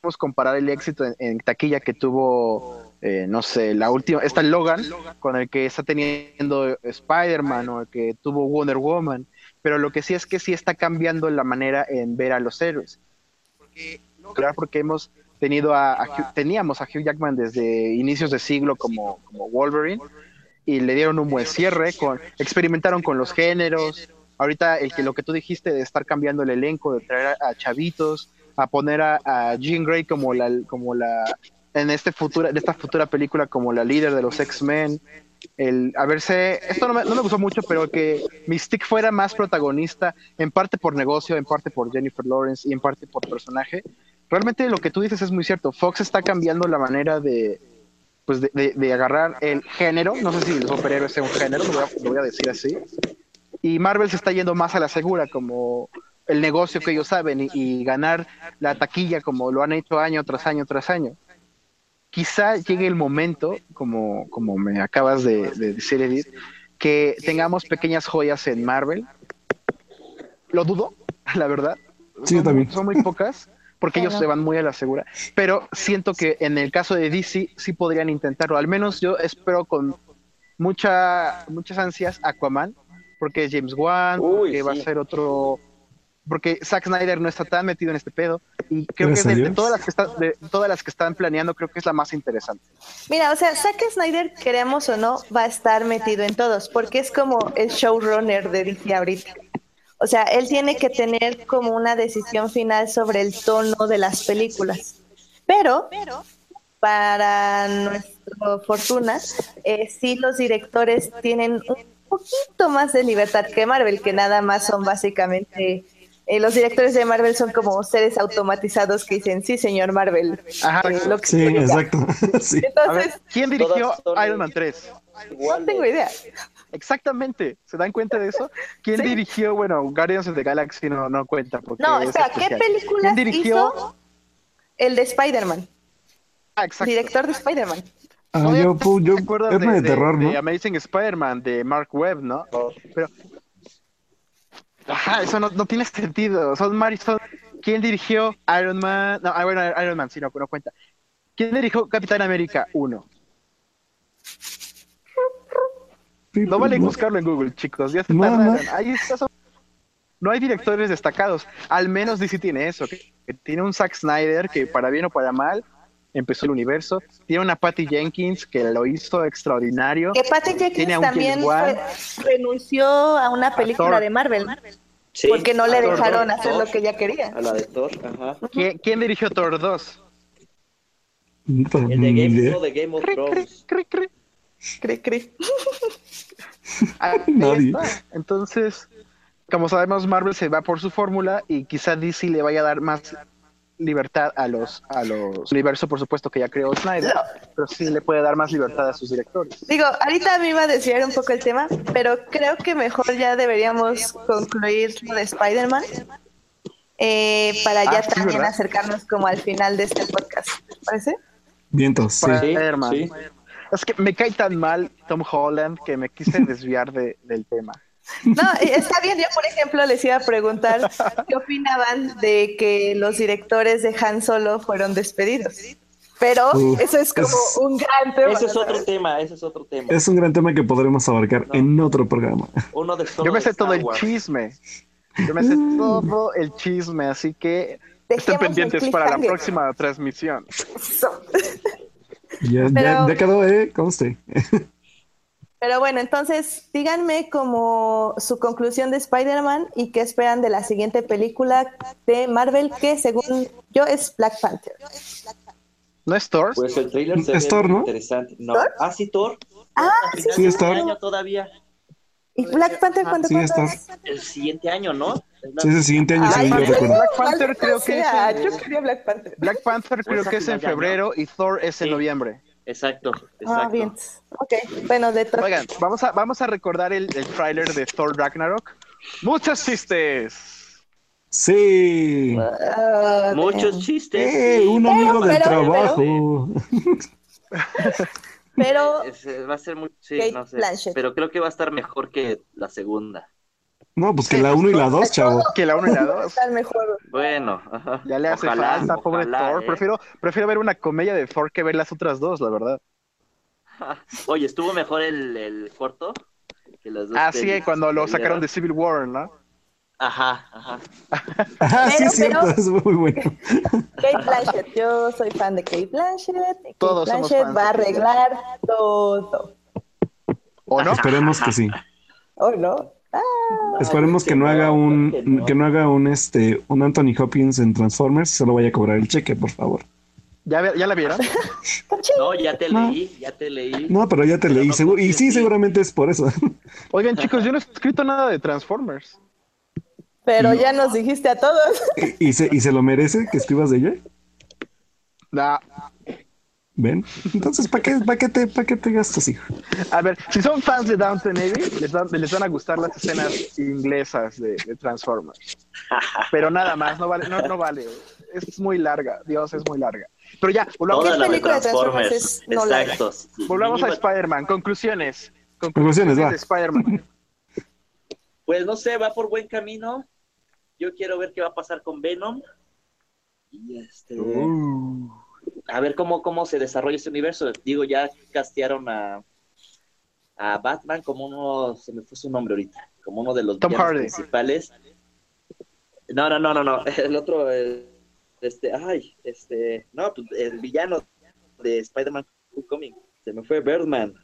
Podemos comparar el éxito en, en taquilla que tuvo, eh, no sé, la última, esta Logan, con el que está teniendo Spider-Man o el que tuvo Wonder Woman. Pero lo que sí es que sí está cambiando la manera en ver a los héroes. Claro, porque hemos tenido a, a Hugh- teníamos a Hugh Jackman desde inicios de siglo como, como Wolverine y le dieron un buen cierre, con, experimentaron con los géneros. Ahorita el que lo que tú dijiste de estar cambiando el elenco, de traer a, chavitos, a poner a, a Jean Grey como la, como la en este futura, en esta futura película como la líder de los X-Men, el a verse, esto no me, no me gustó mucho, pero que Mystique fuera más protagonista, en parte por negocio, en parte por Jennifer Lawrence y en parte por personaje. Realmente lo que tú dices es muy cierto. Fox está cambiando la manera de, pues de, de- de agarrar el género, no sé si los superhéroes sea un género, lo voy, a, lo voy a decir así, y Marvel se está yendo más a la segura, como el negocio que ellos saben, y, y ganar la taquilla como lo han hecho año tras año tras año. Quizá llegue el momento, como, como me acabas de, de decir, Edith, que tengamos pequeñas joyas en Marvel. Lo dudo, la verdad. Sí, yo Son- también. Son muy pocas, porque ellos se van muy a la segura. Pero siento que en el caso de DC sí podrían intentarlo. Al menos yo espero con mucha, muchas ansias Aquaman, porque es James Wan, Uy, porque va a sí. ser otro. Porque Zack Snyder no está tan metido en este pedo. Y creo que de, todas las que están, de todas las que están planeando, creo que es la más interesante. Mira, o sea, Zack Snyder, queremos o no, va a estar metido en todos, porque es como el showrunner de DC ahorita. O sea, él tiene que tener como una decisión final sobre el tono de las películas. Pero, para nuestra fortuna, eh, sí los directores tienen un poquito más de libertad que Marvel, que nada más son básicamente... eh, los directores de Marvel son como seres automatizados que dicen, sí, señor Marvel. Ajá. eh, lo que Sí, usted diga". exacto. sí. Ver, Entonces, ¿quién dirigió Iron Man 3? no tengo idea. Exactamente. ¿Se dan cuenta de eso? ¿Quién Sí. dirigió? Bueno, Guardians of the Galaxy no, no cuenta. Porque No, es espera, ¿qué especial. películas ¿Quién dirigió? hizo el de Spider-Man? Ah, exacto. Director de Spider-Man. Ah, No, yo, yo, ¿te acuerdas es de, de, terror, de ¿no? Amazing Spider-Man de Mark Webb, ¿no? Pero. Ajá, eso no, no tiene sentido. Son Mari, son- ¿Quién dirigió Iron Man? No, ah, bueno, Iron Man, sí, no, no cuenta. ¿Quién dirigió Capitán América 1? No vale buscarlo en Google, chicos. Ya se No, tardaron. no. Ahí está. son- No hay directores destacados. Al menos DC tiene eso. Que, que tiene un Zack Snyder que, para bien o para mal, empezó el universo. Tiene una Patty Jenkins que lo hizo extraordinario. Que Patty Jenkins también Wan. renunció a una película de Marvel Sí, porque no le Thor, dejaron Thor, hacer Thor, lo que ella quería. A la de Thor, ajá. ¿Quién, quién dirigió Thor 2? Pues, El de Game, de Game of Thrones. cri, cri. Cri, cri. Ahí Nadie. está. Entonces, como sabemos, Marvel se va por su fórmula y quizá DC le vaya a dar más libertad a los a los universos, por supuesto, que ya creó Snyder, pero sí le puede dar más libertad a sus directores. Digo, ahorita me iba a desviar un poco el tema, pero creo que mejor ya deberíamos concluir lo de Spider-Man eh, para ya Ah, sí, también ¿verdad? acercarnos como al final de este podcast. ¿Te parece? Vientos, sí. Spider-Man. sí. Es que me cae tan mal Tom Holland que me quise desviar de- del tema. No, está bien. Yo, por ejemplo, les iba a preguntar qué opinaban de que los directores de Han Solo fueron despedidos. Pero Uf, eso es como es- un gran tema. Ese es otro tema, ese es otro tema. Es un gran tema que podremos abarcar No. en otro programa. Uno de solo Yo me sé todo el chisme. Yo me sé todo el chisme, así que estén Dejemos pendientes para la próxima transmisión. Ya, ya, Pero- ya quedó, ¿eh? Conste. Pero bueno, entonces díganme como su conclusión de Spider-Man y qué esperan de la siguiente película de Marvel, que según yo es Black Panther. ¿No es Thor? Pues el trailer se Es ve Thor, ¿no? interesante. No. ¿Thor? Ah, sí, Thor. Ah, sí, finales Sí, es de Thor. año todavía. ¿Y Black Panther cuándo, Sí, cuándo está. es? El siguiente año, ¿no? Sí, es el siguiente año, Ay, según yo Black recuerdo. Black Panther creo que sea, es yo quería Black Panther. Black Panther creo que es en febrero y Thor es en Sí. noviembre. Exacto, Ah, exacto. bien. Ok, bueno, de Thor. Oigan, vamos a, vamos a recordar el, el tráiler de Thor Ragnarok. ¡Muchos chistes! Sí. Ah, Muchos chistes. Eh, un amigo del pero- trabajo. Pero Es- es- va a ser muy. Sí, Kate no sé. Blanchett. Pero creo que va a estar mejor que la segunda. No, pues que la 1 y la 2, chavo. Que la 1 y la 2. está el mejor. Bueno, ajá. Ya le hace Ojalá, falta, pobre ojalá, Thor. eh. Prefiero, prefiero ver una comedia de Thor que ver las otras dos, la verdad. Oye, estuvo mejor el, el corto que las dos. Ah, sí, cuando lo sacaron de Civil War, ¿no? Ajá, ajá. Ajá, sí, Pero, es cierto, pero- es muy bueno. Kate Blanchett, yo soy fan de Kate Blanchett. Kate Todos somos Blanchett fans va a arreglar todo. ¿O no? Esperemos que sí. ¿O no? Ah, Esperemos que no haga un que no haga un este un Anthony Hopkins en Transformers y solo vaya a cobrar el cheque, por favor. ¿Ya, ¿Ya la vieron? No, ya te No. leí, ya te leí. No, pero ya te Pero leí, no seguro, y sí, seguramente es por eso. Oigan, chicos, yo no he escrito nada de Transformers. Pero ya nos dijiste a todos. ¿Y, y se, y se lo merece que escribas de ella? Nah. ¿Ven? Entonces, ¿para qué, para qué, te, para qué te gastas, hijo? A ver, si son fans de Downton Abbey, les van, les van a gustar las escenas inglesas de, de Transformers. Pero nada más, no vale, no, no vale. Es muy larga, Dios, es muy larga. Pero ya, volvamos, Toda la de película de Transformers. Transformers es no? Exacto. volvamos a Spider-Man. Conclusiones. Conclusiones, va. de Spider-Man. Pues no sé, va por buen camino. Yo quiero ver qué va a pasar con Venom. Y este. Uh. A ver cómo, cómo se desarrolla este universo. Digo, ya castearon a, a Batman como uno. Se me fue su nombre ahorita. Como uno de los Tom villanos Hardy. principales. No, no, no, no, no. El otro, el- este, ay, este, no, pues, el villano de Spider-Man Homecoming. Se me fue Birdman.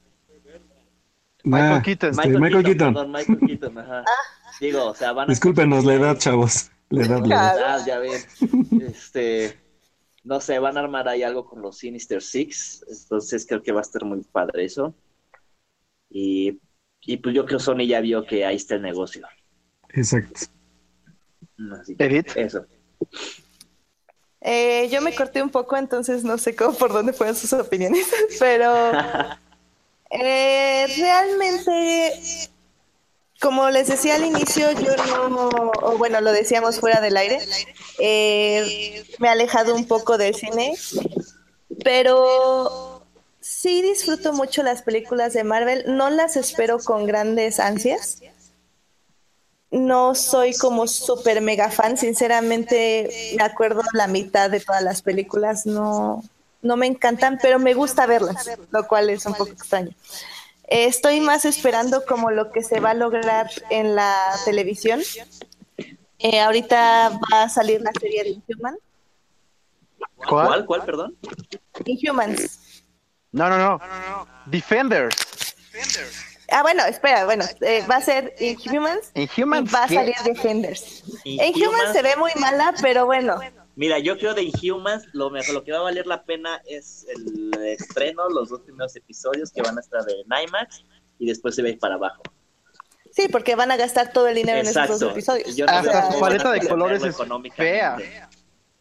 Michael Ah, Keaton. este, Michael Keaton. Perdón, Michael Keaton, ajá. Digo, o sea, van a... Discúlpenos la edad, chavos. La edad, la edad. Ah, ya ven. Este, no sé, van a armar ahí algo con los Sinister Six. Entonces creo que va a estar muy padre eso. Y, y pues yo creo Sony ya vio que ahí está el negocio. Exacto. Así que Edith. eso. Eh, yo me corté un poco, entonces no sé cómo por dónde fueron sus opiniones, pero eh, realmente, como les decía al inicio, yo no, bueno, lo decíamos fuera del aire, eh, me he alejado un poco del cine, pero sí disfruto mucho las películas de Marvel, no las espero con grandes ansias. No soy como súper mega fan, sinceramente me acuerdo la mitad de todas las películas, no, no me encantan, pero me gusta verlas, lo cual es un poco extraño. Eh, estoy más esperando como lo que se va a lograr en la televisión. Eh, ahorita va a salir la serie de Inhuman. ¿Cuál? ¿Cuál? ¿Cuál, perdón? Inhumans. No, no, no. Defenders. Ah, bueno, espera, bueno, eh, va a ser Inhumans y Inhumans. va a ¿qué? salir Defenders. Inhumans. Inhumans se ve muy mala, pero bueno, Mira, yo creo de Inhumans lo mejor, lo que va a valer la pena es el estreno, los dos primeros episodios que van a estar en IMAX y después se ve para abajo. sí, porque van a gastar todo el dinero en esos dos episodios. Yo no Hasta su paleta de colores es fea.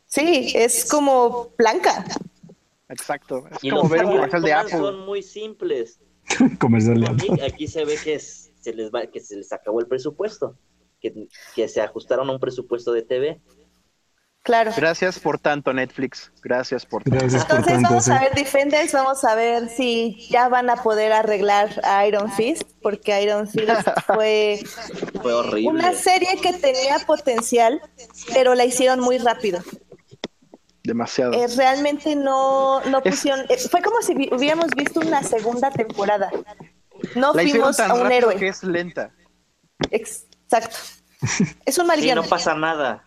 Sí, es como blanca. Exacto. Es Y como ver un comercial de Apple. son muy simples. Comercial de Apple. Aquí se ve que es- se les va, que se les acabó el presupuesto, que, que se ajustaron a un presupuesto de TV. Claro. Gracias por tanto, Netflix. Gracias por tanto. Gracias por Entonces tanto. vamos sí. a ver Defenders, vamos a ver si ya van a poder arreglar a Iron Fist, porque Iron Fist fue Fue horrible. una serie que tenía potencial, pero la hicieron muy rápido. Demasiado. Eh, realmente no, no Es- pusieron, eh, fue como si vi- hubiéramos visto una segunda temporada. No fuimos tan a un héroe. que es lenta. Exacto. Es un mal Sí, no pasa nada.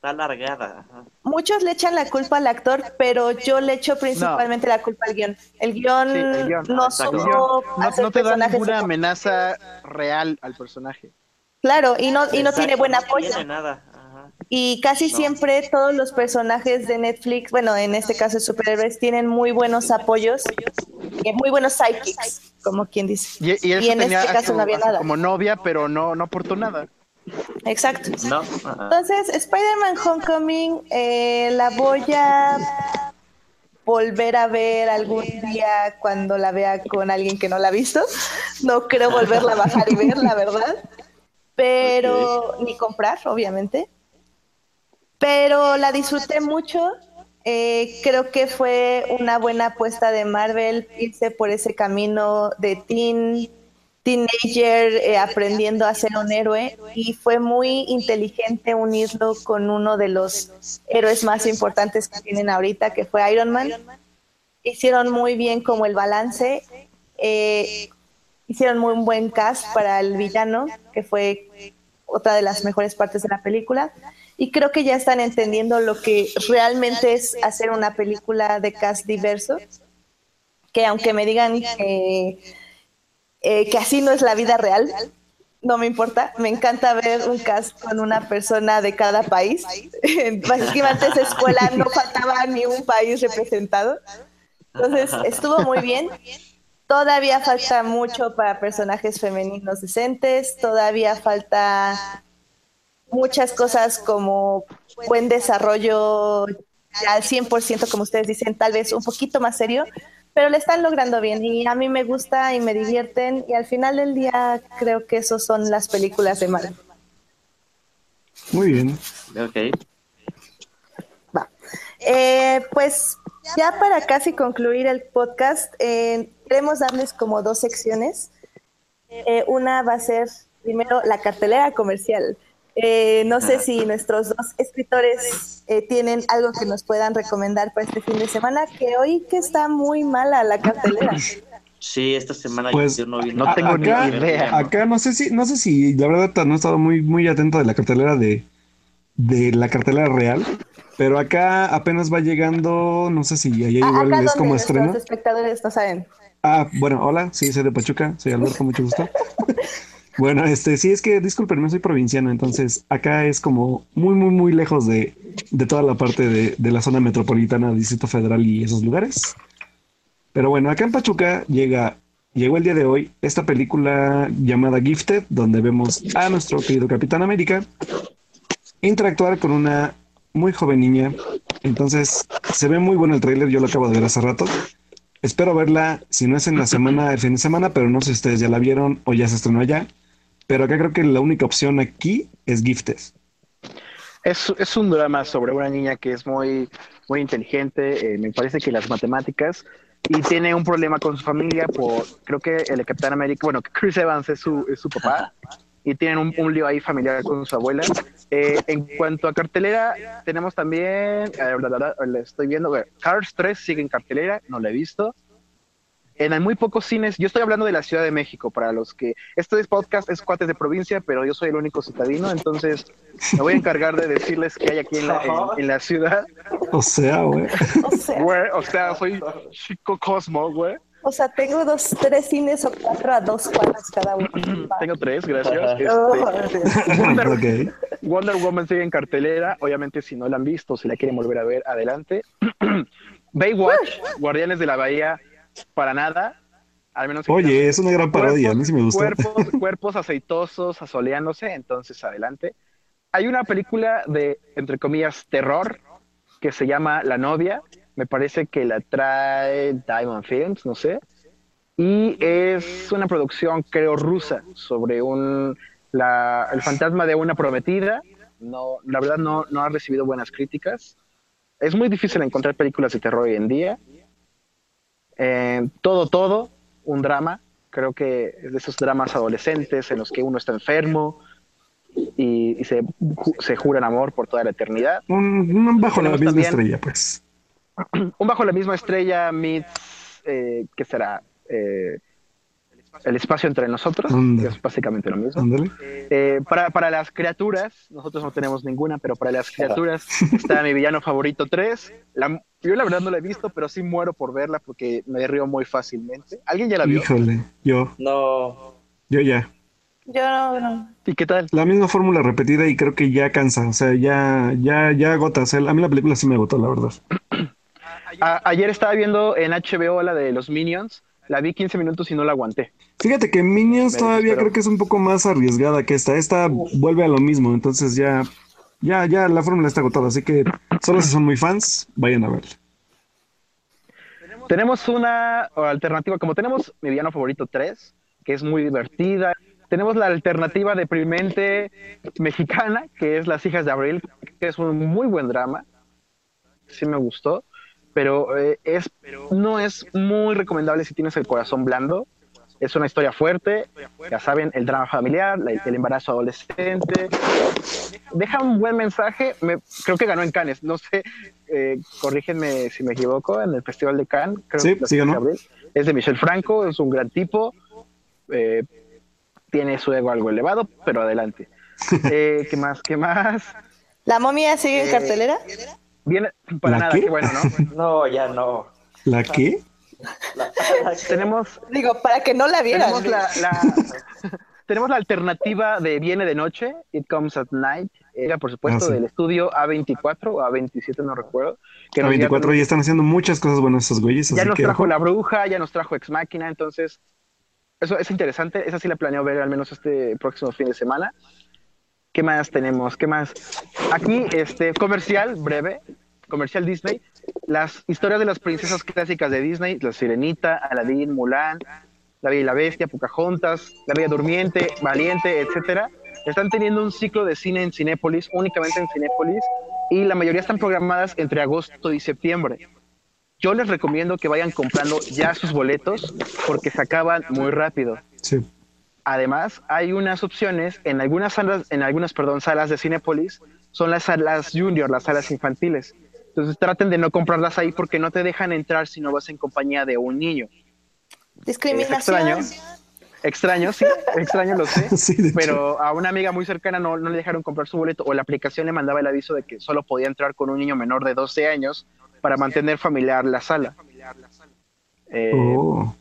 Está alargada. Muchos le echan la culpa al actor, pero yo le echo principalmente la culpa al guion. El guion, Sí, el guion. no. El supo guion no, hacer no te da personajes ninguna como- amenaza real al personaje. Claro, y no, y no Exacto, tiene buen no apoyo. tiene nada. Ajá. Y casi No. siempre todos los personajes de Netflix, bueno, en este caso superhéroes, tienen muy buenos apoyos, y muy buenos sidekicks, como quien dice. Y, en tenía este caso su- no había nada. como novia, pero no, no aportó nada. Exacto. No. Entonces, Spider-Man Homecoming eh, la voy a volver a ver algún día cuando la vea con alguien que no la ha visto. No creo volverla a bajar y ver, la verdad. Pero, ni comprar, obviamente. Pero la disfruté mucho. Eh, creo que fue una buena apuesta de Marvel irse por ese camino de teen, teenager eh, aprendiendo a ser un héroe y fue muy inteligente unirlo con uno de los héroes más importantes que tienen ahorita, que fue Iron Man. Hicieron muy bien como el balance, eh, hicieron muy buen cast para el villano, que fue otra de las mejores partes de la película. Y creo que ya están entendiendo lo que realmente es hacer una película de cast diverso, que aunque me digan que, eh, que así no es la vida real, no me importa, me encanta ver un cast con una persona de cada país. Básicamente esa escuela no faltaba ni un país representado. Entonces estuvo muy bien. Todavía falta mucho para personajes femeninos decentes, todavía falta muchas cosas como buen desarrollo al 100%, como ustedes dicen, tal vez un poquito más serio, pero le están logrando bien y a mí me gusta y me divierten y al final del día creo que esos son las películas de Marvel. Muy bien. Ok. Va. Eh, pues ya para casi concluir el podcast, eh, queremos darles como dos secciones. Eh, una va a ser primero la cartelera comercial. Eh, no sé si nuestros dos escritores eh, tienen algo que nos puedan recomendar para este fin de semana, que hoy que está muy mala la cartelera. Sí, esta semana Pues, yo no vi no tengo ni acá, idea. acá no sé si, no sé si, la verdad no he estado muy, muy atento de la cartelera de, de la cartelera real, pero acá apenas va llegando, no sé si allá Ah, igual acá es como estreno. espectadores no saben. Ah, bueno, hola, sí, soy de Pachuca, soy Alberto, mucho gusto. Bueno, este, sí, es que, discúlpenme, soy provinciano, entonces acá es como muy, muy, muy lejos de, de toda la parte de, de la zona metropolitana, Distrito Federal y esos lugares. Pero bueno, acá en Pachuca llega, llegó el día de hoy esta película llamada Gifted, donde vemos a nuestro querido Capitán América interactuar con una muy joven niña. Entonces, se ve muy bueno el tráiler, yo lo acabo de ver hace rato. Espero verla, si no es en la semana, el fin de semana, pero no sé si ustedes ya la vieron o ya se estrenó allá. Pero acá creo que la única opción aquí es Gifted. Es, es un drama sobre una niña que es muy, muy inteligente, eh, me parece que las matemáticas, y tiene un problema con su familia por, creo que el Capitán América, bueno, Chris Evans es su, es su papá, y tienen un, un lío ahí familiar con su abuela. Eh, en cuanto a cartelera, tenemos también, eh, bla, bla, bla, la estoy viendo, Cars 3 sigue en cartelera, no la he visto. En hay muy pocos cines, yo estoy hablando de la Ciudad de México, para los que, este es podcast es cuates de provincia, pero yo soy el único citadino, entonces me voy a encargar de decirles que hay aquí en la, en- en la ciudad. O sea, güey. O sea, Güey, o sea, soy chico Cosmo, güey. o sea, tengo dos, tres cines o cuatro a dos cuadras cada uno. Tengo tres, gracias. Oh, Este, Wonder. Wonder Woman sigue en cartelera. Obviamente, si no la han visto, si la quieren volver a ver, adelante. Baywatch, Guardianes de la Bahía, para nada. Al menos que Oye, es una gran parodia, a mí sí me. Cuerpos, cuerpos aceitosos, asoleándose, entonces adelante. Hay una película de, entre comillas, terror que se llama La novia. Me parece que la trae Diamond Films, no sé. Y es una producción, creo, rusa sobre un, la, el fantasma de una prometida no, la verdad no, no ha recibido buenas críticas. Es muy difícil encontrar películas de terror hoy en día. Eh, todo, todo, un drama. Creo que es de esos dramas adolescentes en los que uno está enfermo y, y se, ju- se juran amor por toda la eternidad. Un, un bajo la misma estrella, pues. Un bajo la misma estrella meets, eh, ¿qué será? Eh, el espacio entre nosotros, que es básicamente lo mismo. Eh, para, para las criaturas, nosotros no tenemos ninguna, pero para las criaturas está mi villano favorito 3. La, yo la verdad no la he visto, pero sí muero por verla porque me río muy fácilmente. ¿Alguien ya la vio? Híjole, yo, No, yo ya. Yo no, no. ¿Y qué tal? La misma fórmula repetida y creo que ya cansa, o sea, ya, ya, ya agota. O sea, a mí la película sí me agotó, la verdad. A- ayer estaba viendo en HBO la de los Minions, la vi 15 minutos y no la aguanté. Fíjate que Minions Me todavía creo que es un poco más arriesgada que esta. Esta vuelve a lo mismo, entonces ya, ya, ya la fórmula está agotada. Así que solo si son muy fans, vayan a verla. Tenemos una alternativa, como tenemos mi villano favorito 3, que es muy divertida. Tenemos la alternativa deprimente mexicana, que es Las hijas de Abril, que es un muy buen drama. Sí me gustó, pero eh, es, no es muy recomendable si tienes el corazón blando. Es una historia fuerte, ya saben, el drama familiar, la- el embarazo adolescente. Deja un buen mensaje, me- creo que ganó en Cannes, no sé, eh, corrígenme si me equivoco, en el Festival de Cannes. Creo Sí, que sí ganó. Abril. Es de Michel Franco, es un gran tipo, eh, tiene su ego algo elevado, pero adelante. Eh, ¿Qué más? ¿Qué más? ¿La momia sigue en Eh, cartelera? Viene para ¿La nada, qué? qué bueno, ¿no? no, ya no. ¿La qué? La- tenemos Digo, para que no la vieran. tenemos la, la- tenemos la alternativa de Viene de Noche, It Comes at Night, era por supuesto Ah, sí. del estudio A24 o A27, no recuerdo. Que A nos- 24 ya están haciendo muchas cosas buenas esos güeyes. ya así nos que, trajo ojo. La Bruja, ya nos trajo Ex Máquina, entonces eso es interesante, esa sí la planeo ver al menos este próximo fin de semana. ¿Qué más tenemos? ¿Qué más? Aquí, este, comercial breve, comercial Disney, las historias de las princesas clásicas de Disney, La Sirenita, Aladdin, Mulan, La Bella y la Bestia, Pocahontas, La Bella Durmiente, Valiente, etcétera, están teniendo un ciclo de cine en Cinépolis, únicamente en Cinépolis, y la mayoría están programadas entre agosto y septiembre. Yo les recomiendo que vayan comprando ya sus boletos porque se acaban muy rápido. Sí. Además, hay unas opciones en algunas salas, en algunas, perdón, salas de Cinépolis, son las salas junior, las salas infantiles. Entonces traten de no comprarlas ahí porque no te dejan entrar si no vas en compañía de un niño. Es Discriminación. extraño. Extraño, sí, extraño lo sé. Sí. Pero a una amiga muy cercana no, no le dejaron comprar su boleto o la aplicación le mandaba el aviso de que solo podía entrar con un niño menor de 12 años para mantener familiar la sala. Eh, Oh.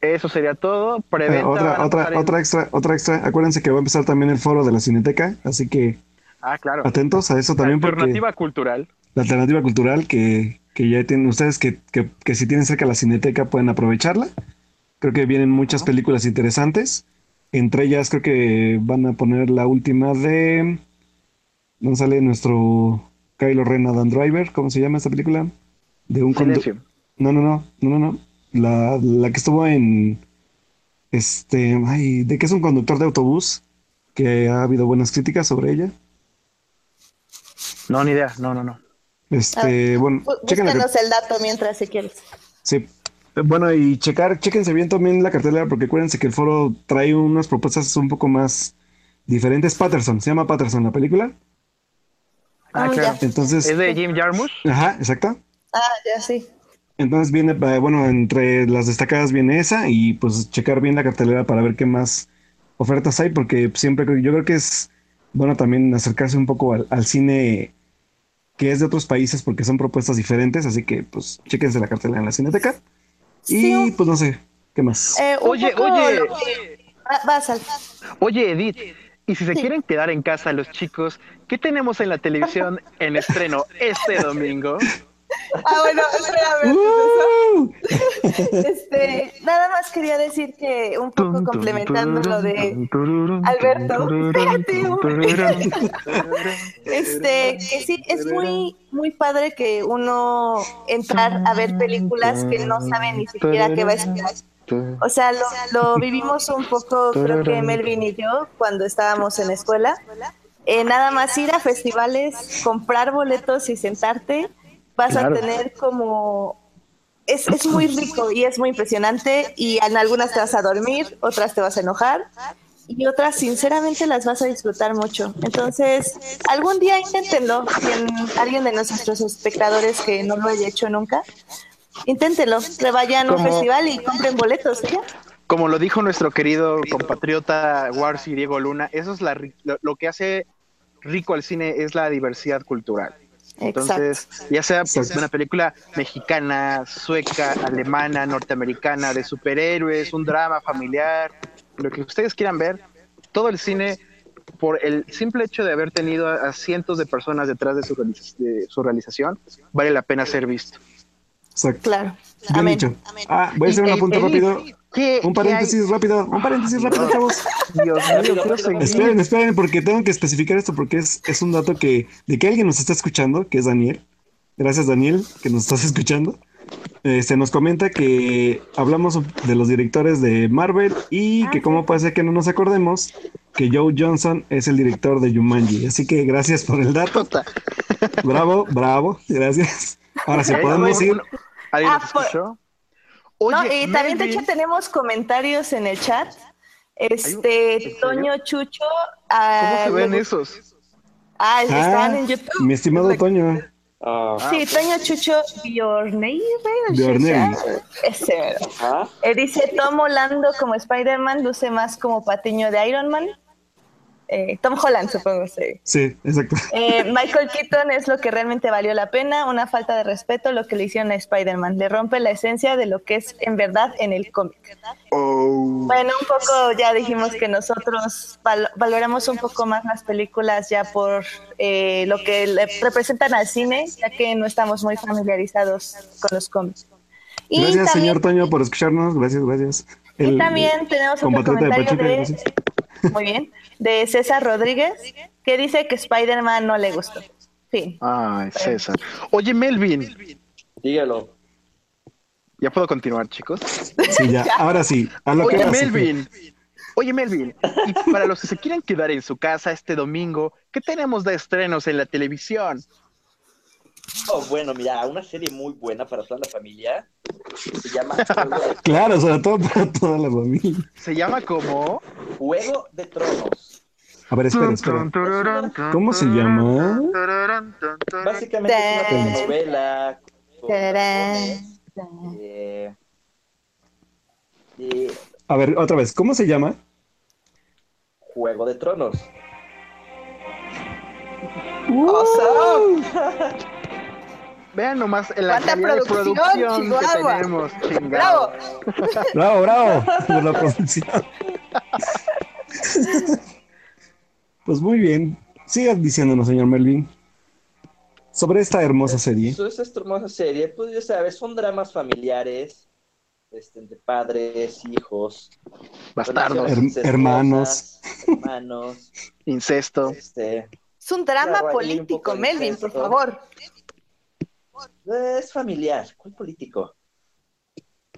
Eso sería todo. Preventa, Eh, van otra, otra, en- otra extra, otra extra. Acuérdense que va a empezar también el foro de la Cineteca, así que Ah, claro. atentos a eso también porque Alternativa cultural. la alternativa cultural que, que ya tienen ustedes que, que, que si tienen cerca la Cineteca pueden aprovecharla. Creo que vienen muchas películas interesantes. Entre ellas creo que van a poner la última de ¿Dónde sale nuestro Kylo Ren Adam Driver? ¿Cómo se llama esta película? De un Silencio. No, no, no, no, no, no. La, la que estuvo en este, ay, de que es un conductor de autobús, que ha habido buenas críticas sobre ella. No, ni idea. No, no, no. Este, bueno, chequen la Búscanos el dato mientras si quieres. Sí. Bueno, y checar, chéquense bien también la cartelera, porque acuérdense que el foro trae unas propuestas un poco más diferentes. Patterson, se llama Patterson la película. Ah, Ah, claro. ya. Entonces, Es de Jim Jarmusch. ajá, exacto. Ah, ya sí. Entonces viene, eh, bueno, entre las destacadas viene esa y pues checar bien la cartelera para ver qué más ofertas hay, porque siempre creo- yo creo que es bueno también acercarse un poco al, al cine que es de otros países porque son propuestas diferentes, así que pues chéquense la cartelera en la Cineteca. Sí, Y pues no sé, ¿qué más? Eh, Oye, poco oye. lo vas, Al. Oye, Edith, y si se Sí. quieren quedar en casa los chicos, ¿qué tenemos en la televisión en estreno este domingo? Ah, bueno, espérame. ¡Uh! Este, nada más quería decir que un poco complementando lo de Alberto, este, que sí, es muy, muy padre que uno entrar a ver películas que no sabe ni siquiera qué va a esperar. O sea, lo, lo vivimos un poco, creo que Melvin y yo, cuando estábamos en la escuela. eh, nada más ir a festivales, comprar boletos y sentarte, vas Claro. a tener como... Es, es muy rico y es muy impresionante y en algunas te vas a dormir, otras te vas a enojar y otras sinceramente las vas a disfrutar mucho. Entonces, algún día inténtenlo. Quien, alguien de nuestros espectadores que no lo haya hecho nunca, inténtenlo. Que vayan a un festival y compren boletos. Como lo dijo nuestro querido compatriota Warsi Diego Luna, eso es la, lo, lo que hace rico al cine es la diversidad cultural. Entonces, ya sea pues, una película mexicana, sueca, alemana, norteamericana, de superhéroes, un drama familiar, lo que ustedes quieran ver, todo el cine, por el simple hecho de haber tenido a, a cientos de personas detrás de su, realiza- de su realización, vale la pena ser visto. Exacto. Claro. Bien Amén. dicho. Ah, voy a hacer un apunte rápido. ¿Qué- Un qué paréntesis rápido. Un paréntesis rápido, chavos. Dios mío, quiero seguir. Esperen, esperen, porque tengo que especificar esto porque es, es un dato que de que alguien nos está escuchando, que es Daniel. Gracias, Daniel, que nos estás escuchando. Este nos comenta que hablamos de los directores de Marvel y Ah, que cómo puede ser que no nos acordemos que Joe Johnson es el director de Jumanji. Así que gracias por el dato. Bravo, bravo, gracias. Ahora sí podemos ir. ¿Alguien Ah, nos por- No, y también de hecho tenemos comentarios en el chat. ¿en Este? Toño Chucho. ¿Cómo ah, se ven le- esos? Ah, están Ah, en YouTube. mi estimado Toño. Ah, Sí, Toño Chucho. Bjorneire. Ese, ajá. Eh, dice Tom Holland como Spider-Man, luce más como patiño de Iron Man. Eh, Tom Holland, supongo, sí. Sí, exacto. Eh, Michael Keaton es lo que realmente valió la pena, una falta de respeto lo que le hicieron a Spider-Man. Le rompe la esencia de lo que es en verdad en el cómic. Oh. Bueno, un poco ya dijimos que nosotros val- valoramos un poco más las películas ya por eh, lo que le representan al cine, ya que no estamos muy familiarizados con los cómics. Y Gracias, también, señor Toño, por escucharnos. Gracias, gracias. y también tenemos otro compatriota de comentario Pachuca, de. Muy bien, de César Rodríguez, que dice que Spider-Man no le gustó. Fin. Ay, César. Oye, Melvin. Dígalo. ¿Ya puedo continuar, chicos? Sí, ya. Ahora sí. A lo que Oye, sí. Melvin. Oye, Melvin. Y para los que se quieran quedar en su casa este domingo, ¿qué tenemos de estrenos en la televisión? Oh, bueno, mira, una serie muy buena para toda la familia. Se llama de, Claro, sobre todo para toda la familia. Se llama como... Juego de Tronos. A ver, espera, espera. ¿Cómo se llama? Básicamente es una telenovela. con eh, y A ver, otra vez. ¿Cómo se llama? Juego de Tronos. Vean nomás la ¿Cuánta calidad de producción, que tenemos. Chingado. Bravo. Bravo, bravo. Por la producción. Pues muy bien. Sigan diciéndonos, señor Melvin. Sobre esta hermosa serie. Es esta hermosa serie. Pues ya sabes, son dramas familiares. Este, de padres, hijos. Bastardos, hermanos. Hermanos. incesto. Este, Es un drama político, Melvin, por favor. Es familiar. ¿Cuál político?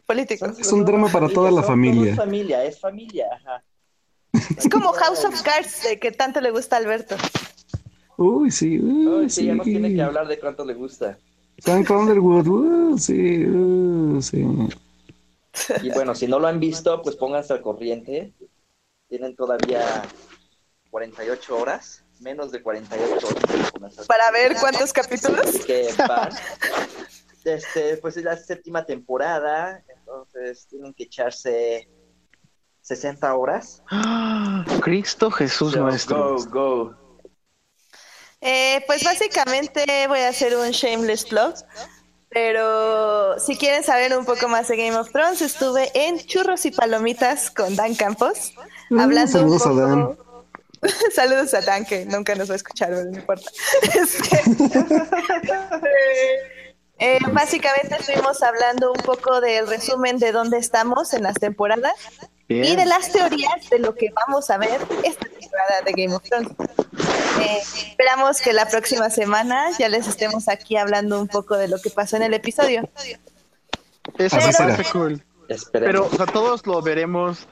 Político. Es un drama para toda la familia. somos familia, es familia, ajá. Es como House of Cards, de que tanto le gusta a Alberto. Uy, sí. Uy, Ay, sí, ya no sí. tiene que hablar de cuánto le gusta. Frank Underwood. Uh, sí, uh, sí. Y bueno, si no lo han visto, pues pónganse al corriente. Tienen todavía 48 horas, menos de 48 horas. para ver cuántos capítulos. Así que van. Este, pues es la séptima temporada, entonces tienen que echarse 60 horas. ¡Ah! Cristo Jesús So, nuestro. Go, go. Eh, pues básicamente voy a hacer un shameless plug. Pero si quieren saber un poco más de Game of Thrones, estuve en Churros y Palomitas con Dan Campos. Mm, Hablando un saludos a Dan. poco... saludos a Dan, que nunca nos va a escuchar, pero no importa. Este, eh, básicamente estuvimos hablando un poco del resumen de dónde estamos en las temporadas y de las teorías de lo que vamos a ver esta temporada de Game of Thrones. Eh, esperamos que la próxima semana ya les estemos aquí hablando un poco de lo que pasó en el episodio. Eso me será. parece cool. Esperemos. Pero, o sea, todos lo veremos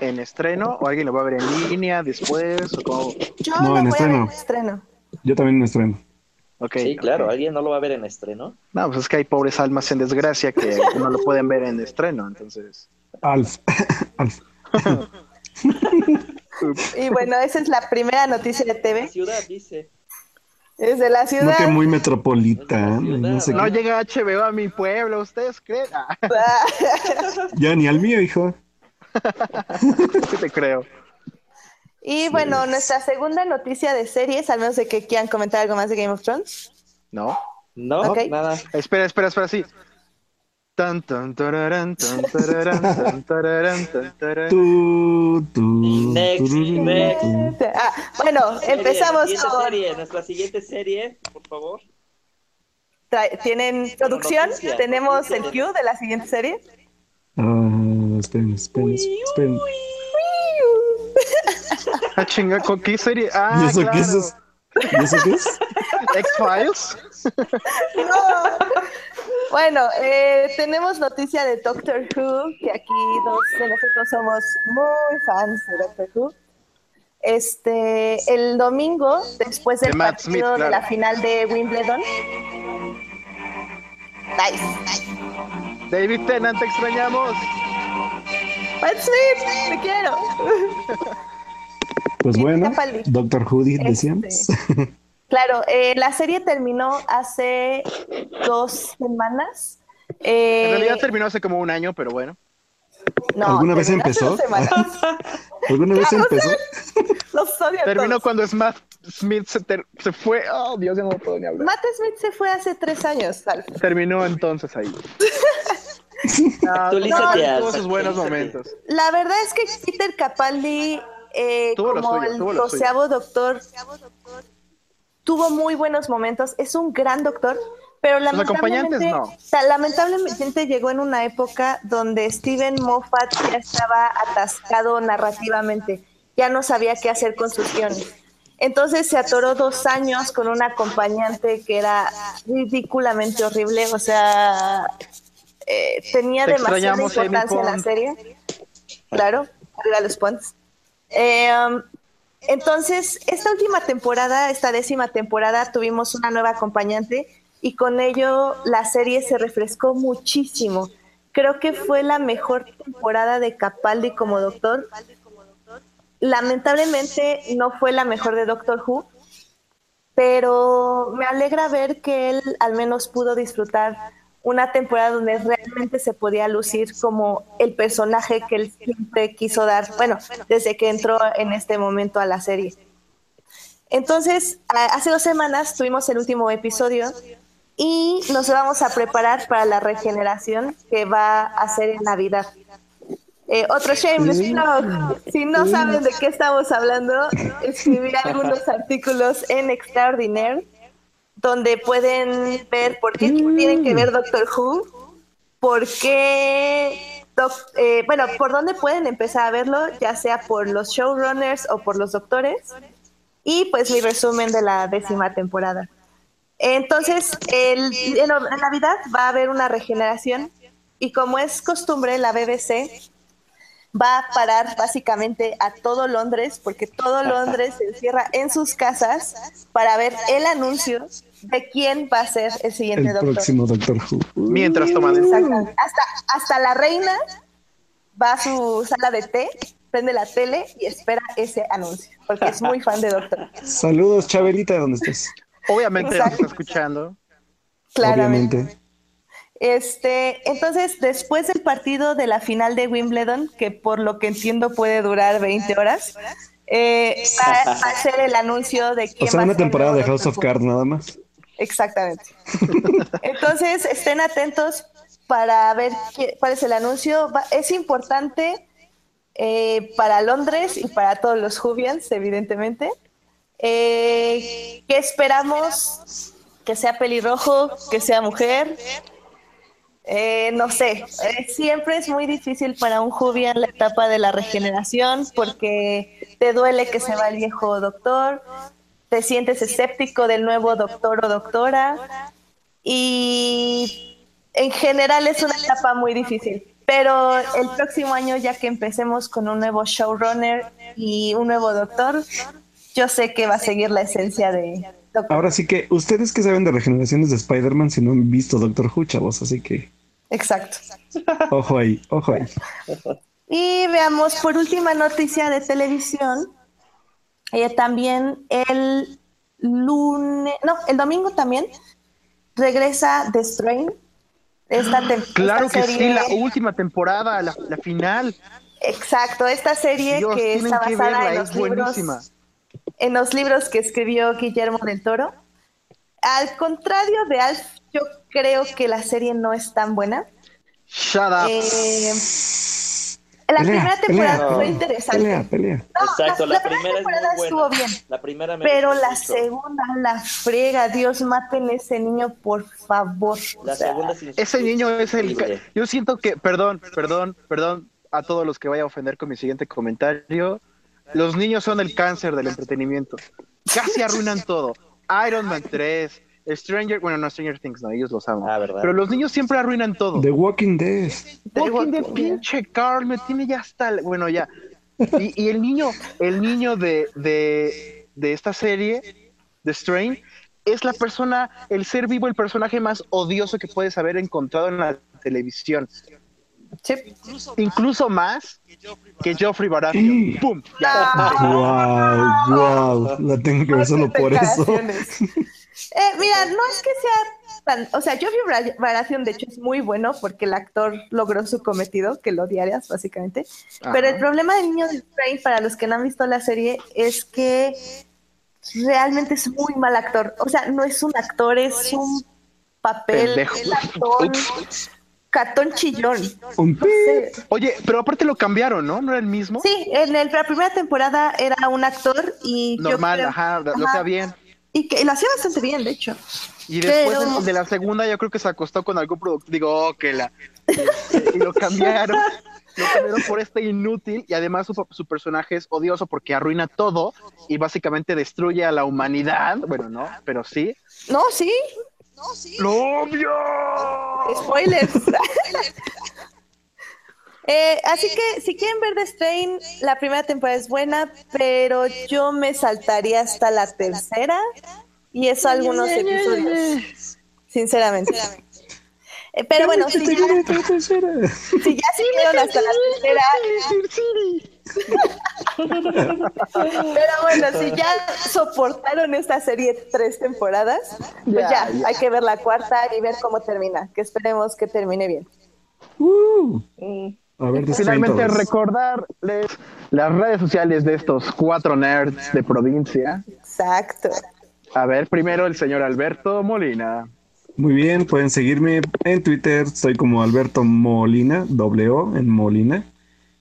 en estreno o alguien lo va a ver en línea después o cómo? Yo No, lo en voy a ver en estreno. estreno. Yo también me estreno. Ok, Sí, claro, alguien no lo va a ver en estreno. No, pues es que hay pobres almas en desgracia que no lo pueden ver en estreno, entonces. Alf. Alf. Y bueno, esa es la primera noticia de La TV. ciudad dice. Es de la No ciudad. que muy metropolitana. No sé No llega HBO a mi pueblo, ¿ustedes creen? Ah, Ya ni al mío, hijo. sí te creo. Y bueno, nuestra segunda noticia de series, al menos de que quieran comentar algo más de Game of Thrones. ¿No? No, nada. Espera, espera, espera, sí. Tan, tan, tararán, tan, tararán, tan, tararán, tan, tararán. Tú, tú, Next, tururú, next. tú. Ah, bueno, empezamos siguiente con... serie, nuestra siguiente serie, por favor. ¿Tienen producción? ¿Tenemos el cue de la siguiente serie? Ah, esperen, esperen, esperen. Ah, chinga, ¿con qué serie? ¿Y Ah, eso claro. qué es? eso? ¿Y eso qué es? X-Files. No. Bueno, eh, tenemos noticia de Doctor Who, que aquí dos de nosotros somos muy fans de Doctor Who. Este, el domingo, después del De partido Smith, de claro. la final de Wimbledon. Nice. David Tennant, te extrañamos. Matt Smith, te quiero. Pues bueno. Doctor Hoodie, Este, decíamos. Claro, eh, la serie terminó hace dos semanas. Eh, En realidad terminó hace como un año, pero bueno. no, ¿Alguna vez empezó? dos semanas. ¿Alguna vez empezó? Los odio Terminó todos. cuando Matt Smith se, ter- se fue. Oh, Dios, ya no puedo ni hablar. Matt Smith se fue hace tres años, Alf. Terminó entonces ahí. Actualízate, No, tuvo sus buenos momentos. La verdad es que Peter Capaldi, eh, como suyo, el doceavo doctor, tuvo muy buenos momentos. Es un gran doctor, pero lamentablemente, no. lamentablemente llegó en una época donde Steven Moffat ya estaba atascado narrativamente, ya no sabía qué hacer con sus guiones. Entonces se atoró dos años con un acompañante que era ridículamente horrible, o sea, eh, tenía Te demasiada importancia en la serie. Claro, arriba los Ponts. Eh, um, entonces, esta última temporada, esta décima temporada, tuvimos una nueva acompañante y con ello la serie se refrescó muchísimo. Creo que fue la mejor temporada de Capaldi como doctor. Lamentablemente no fue la mejor de Doctor Who, pero me alegra ver que él al menos pudo disfrutar una temporada donde realmente se podía lucir como el personaje que él siempre quiso dar, bueno, desde que entró en este momento a la serie. Entonces, hace dos semanas tuvimos el último episodio y nos vamos a preparar para la regeneración que va a ser en Navidad. Eh, otro plug. Si no saben de qué estamos hablando, escribí algunos artículos en Extraordinaire donde pueden ver por qué tienen que ver Doctor Who, por qué, doc- eh, bueno, por dónde pueden empezar a verlo, ya sea por los showrunners o por los doctores, y pues mi resumen de la décima temporada. Entonces, el, en Navidad va a haber una regeneración y como es costumbre, la BBC va a parar básicamente a todo Londres, porque todo Londres se encierra en sus casas para ver el anuncio de quién va a ser el siguiente El doctor. próximo Doctor Who. Mientras toman el. Hasta, hasta la reina va a su sala de té, prende la tele y espera ese anuncio, porque es muy fan de Doctor. Saludos, Chabelita, ¿dónde estás? Obviamente nos está escuchando. Claramente. Obviamente. Este, entonces, después del partido de la final de Wimbledon, que por lo que entiendo puede durar 20 horas, eh, va, va a ser el anuncio de quién O sea, va una temporada de House of. Cards nada más. Exactamente. Entonces, estén atentos para ver qué- cuál es el anuncio. Va- es importante eh, para Londres y para todos los Jubians, evidentemente. Eh, ¿Qué esperamos? Que sea pelirrojo, que sea mujer. Eh, no sé, eh, siempre es muy difícil para un Jubian la etapa de la regeneración porque te duele que se va el viejo doctor, te sientes escéptico del nuevo doctor o doctora y en general es una etapa muy difícil. Pero el próximo año, ya que empecemos con un nuevo showrunner y un nuevo doctor, yo sé que va a seguir la esencia de Doctor. Ahora sí que, ustedes que saben de regeneraciones de Spider-Man si no han visto Doctor Who, chavos, así que Exacto. ojo ahí, ojo ahí. Y veamos por última noticia de televisión. eh, también el lunes, no, el domingo también regresa The Strain. Esta tem- Claro esta que sí, la última temporada, la, la final. Exacto, esta serie Dios, que está que basada verla, en es los, libros, en los libros que escribió Guillermo del Toro. Al contrario de Alf, yo creo que la serie no es tan buena. Shut up. Eh, la Pelea, primera temporada pelea, fue interesante. Pelea, pelea. No, Exacto, la, la, la primera primera es temporada muy estuvo buena. bien. La primera me Pero la mucho. segunda, la frega, Dios, maten a ese niño, por favor. La O sea, segunda es Ese niño es el... Yo siento que, perdón, perdón, perdón a todos los que vaya a ofender con mi siguiente comentario. Los niños son el cáncer del entretenimiento. Casi arruinan todo. Iron Man 3, Stranger, bueno, no Stranger Things, no, ellos lo saben. Ah, ¿verdad? Pero los niños siempre arruinan todo. The Walking Dead. The Walking Dead, Walking Dead. pinche Carl, me tiene ya hasta, el- bueno, ya. Y, y el niño, el niño de, de, de esta serie, de Strain, es la persona, el ser vivo, el personaje más odioso que puedes haber encontrado en la televisión. sí. Incluso más que Geoffrey Baratheon. ¡Pum! Ya. Ah, Wow, wow. La tengo que ver solo por eso. Eh, mira, no es que sea tan, o sea, Geoffrey Bra- Baratheon de hecho es muy bueno porque el actor logró su cometido, que lo odiarías básicamente. Pero el problema del niño de Strain, para los que no han visto la serie, es que realmente es muy mal actor. O sea, no es un actor, es un papel catón, catón chillón. Un No sé. Oye, pero aparte lo cambiaron, ¿no? ¿No era el mismo? Sí, en el- la primera temporada era un actor y yo Normal, creo- ajá, lo ajá, hacía bien. Y que y lo hacía bastante bien, de hecho. Y después Pero- de la segunda yo creo que se acostó con algún producto. Digo, oh, que la... Y lo cambiaron. Lo cambiaron por este inútil y además su, su personaje es odioso porque arruina todo y básicamente destruye a la humanidad. Bueno, no, pero sí. No, sí, ¡Lo obvio! spoilers. Eh, así que si quieren ver The Strain, la primera temporada es buena, pero yo me saltaría hasta la tercera y eso algunos episodios, sinceramente. Eh, pero bueno, si ya, si ya siguieron hasta la tercera, pero bueno, si ya soportaron esta serie tres temporadas, pues Ya, ya, ya. hay que ver la cuarta y ver cómo termina, que esperemos que termine bien. Uh. A ver, Finalmente todos. recordarles las redes sociales de estos cuatro nerds de provincia. Exacto. A ver, primero el señor Alberto Molina. Muy bien, pueden seguirme en Twitter, estoy como Alberto Molina, doble O en Molina.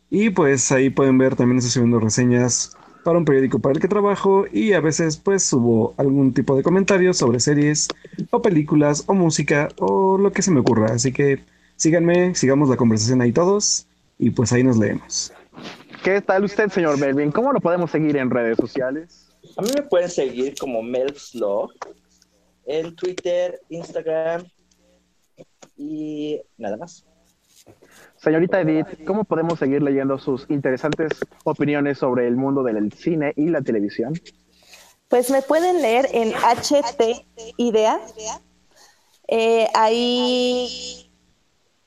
Y pues ahí pueden ver también estoy subiendo reseñas para un periódico para el que trabajo y a veces pues subo algún tipo de comentarios sobre series o películas o música o lo que se me ocurra. Así que síganme, sigamos la conversación ahí todos y pues ahí nos leemos. ¿Qué tal usted, señor Melvin? ¿Cómo lo podemos seguir en redes sociales? A mí me pueden seguir como Melfslog en Twitter, Instagram y nada más. Señorita Edith, ¿cómo podemos seguir leyendo sus interesantes opiniones sobre el mundo del cine y la televisión? Pues me pueden leer en HT Idea. Eh, ahí,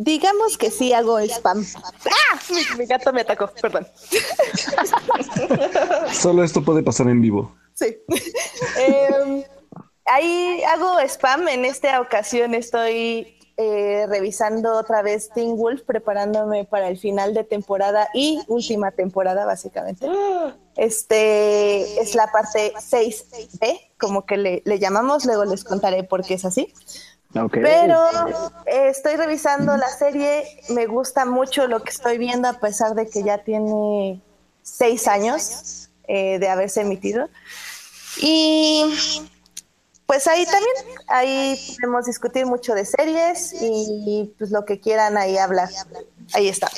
digamos que sí hago spam. ¡Ah! Mi, mi gato me atacó, perdón. Solo esto puede pasar en vivo. Sí. Em, ahí hago spam. En esta ocasión estoy eh, revisando otra vez Teen Wolf, preparándome para el final de temporada y última temporada, básicamente. Este es la parte 6B, como que le, le llamamos, luego les contaré por qué es así. Pero estoy revisando la serie, me gusta mucho lo que estoy viendo, a pesar de que ya tiene seis años eh, de haberse emitido. Y pues ahí también, ahí podemos discutir mucho de series y pues lo que quieran ahí hablar. Ahí está.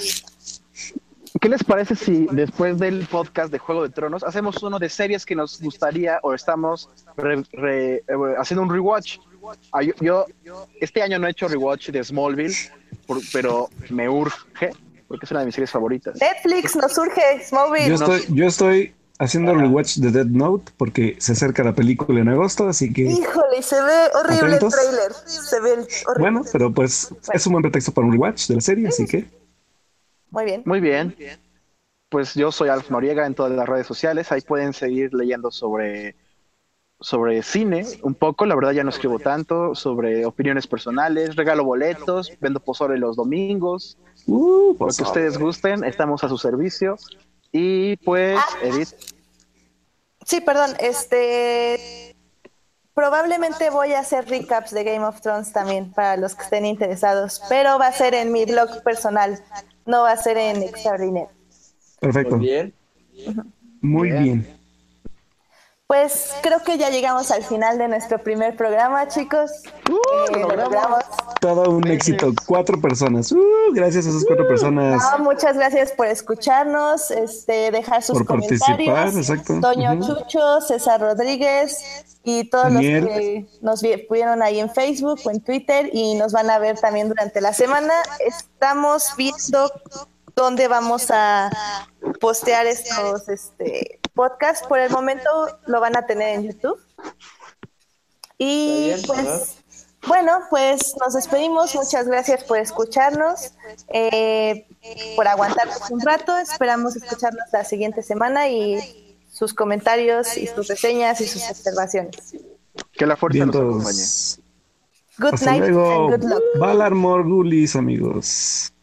¿qué les parece si después del podcast de Juego de Tronos hacemos uno de series que nos gustaría o estamos re- re- eh, haciendo un rewatch? Ah, yo, yo este año no he hecho rewatch de Smallville, por- pero me urge porque es una de mis series favoritas. Netflix nos surge, Smallville. Yo estoy, yo estoy haciendo rewatch de Dead Note porque se acerca la película en agosto, así que Híjole, se ve horrible ¿Atentos? el trailer. Se ve horrible. bueno, pero pues es un buen pretexto para un rewatch de la serie, así que Muy bien. Muy bien. Pues yo soy Alf Noriega en todas las redes sociales. Ahí pueden seguir leyendo sobre, sobre cine un poco. La verdad ya no escribo tanto. Sobre opiniones personales. Regalo boletos. Vendo pozole los domingos. uh, Lo pues, que ustedes gusten. Estamos a su servicio. Y pues, Edith. Sí, perdón, este probablemente voy a hacer recaps de Game of Thrones también para los que estén interesados, pero va a ser en mi blog personal, no va a ser en Extraordinaire. perfecto, Muy bien. muy Bien. bien. Pues creo que ya llegamos al final de nuestro primer programa, chicos. Eh, lo logramos. Todo un éxito, cuatro personas. Uh, gracias a esas cuatro personas. No, muchas gracias por escucharnos, este, dejar sus Por comentarios. participar, exacto. Toño. Chucho, César Rodríguez y todos Daniel. los que nos vieron ahí en Facebook o en Twitter y nos van a ver también durante la semana. Estamos viendo dónde vamos a postear estos este, podcasts. Por el momento lo van a tener en YouTube. Y bien, pues bueno, pues nos despedimos. Muchas gracias por escucharnos, eh, por aguantarnos un rato. Esperamos escucharnos la siguiente semana y sus comentarios y sus reseñas y sus observaciones. Que la fuerza Bien los acompañe. todos. Good Hasta night luego. and good luck. Valar Morgulis, amigos.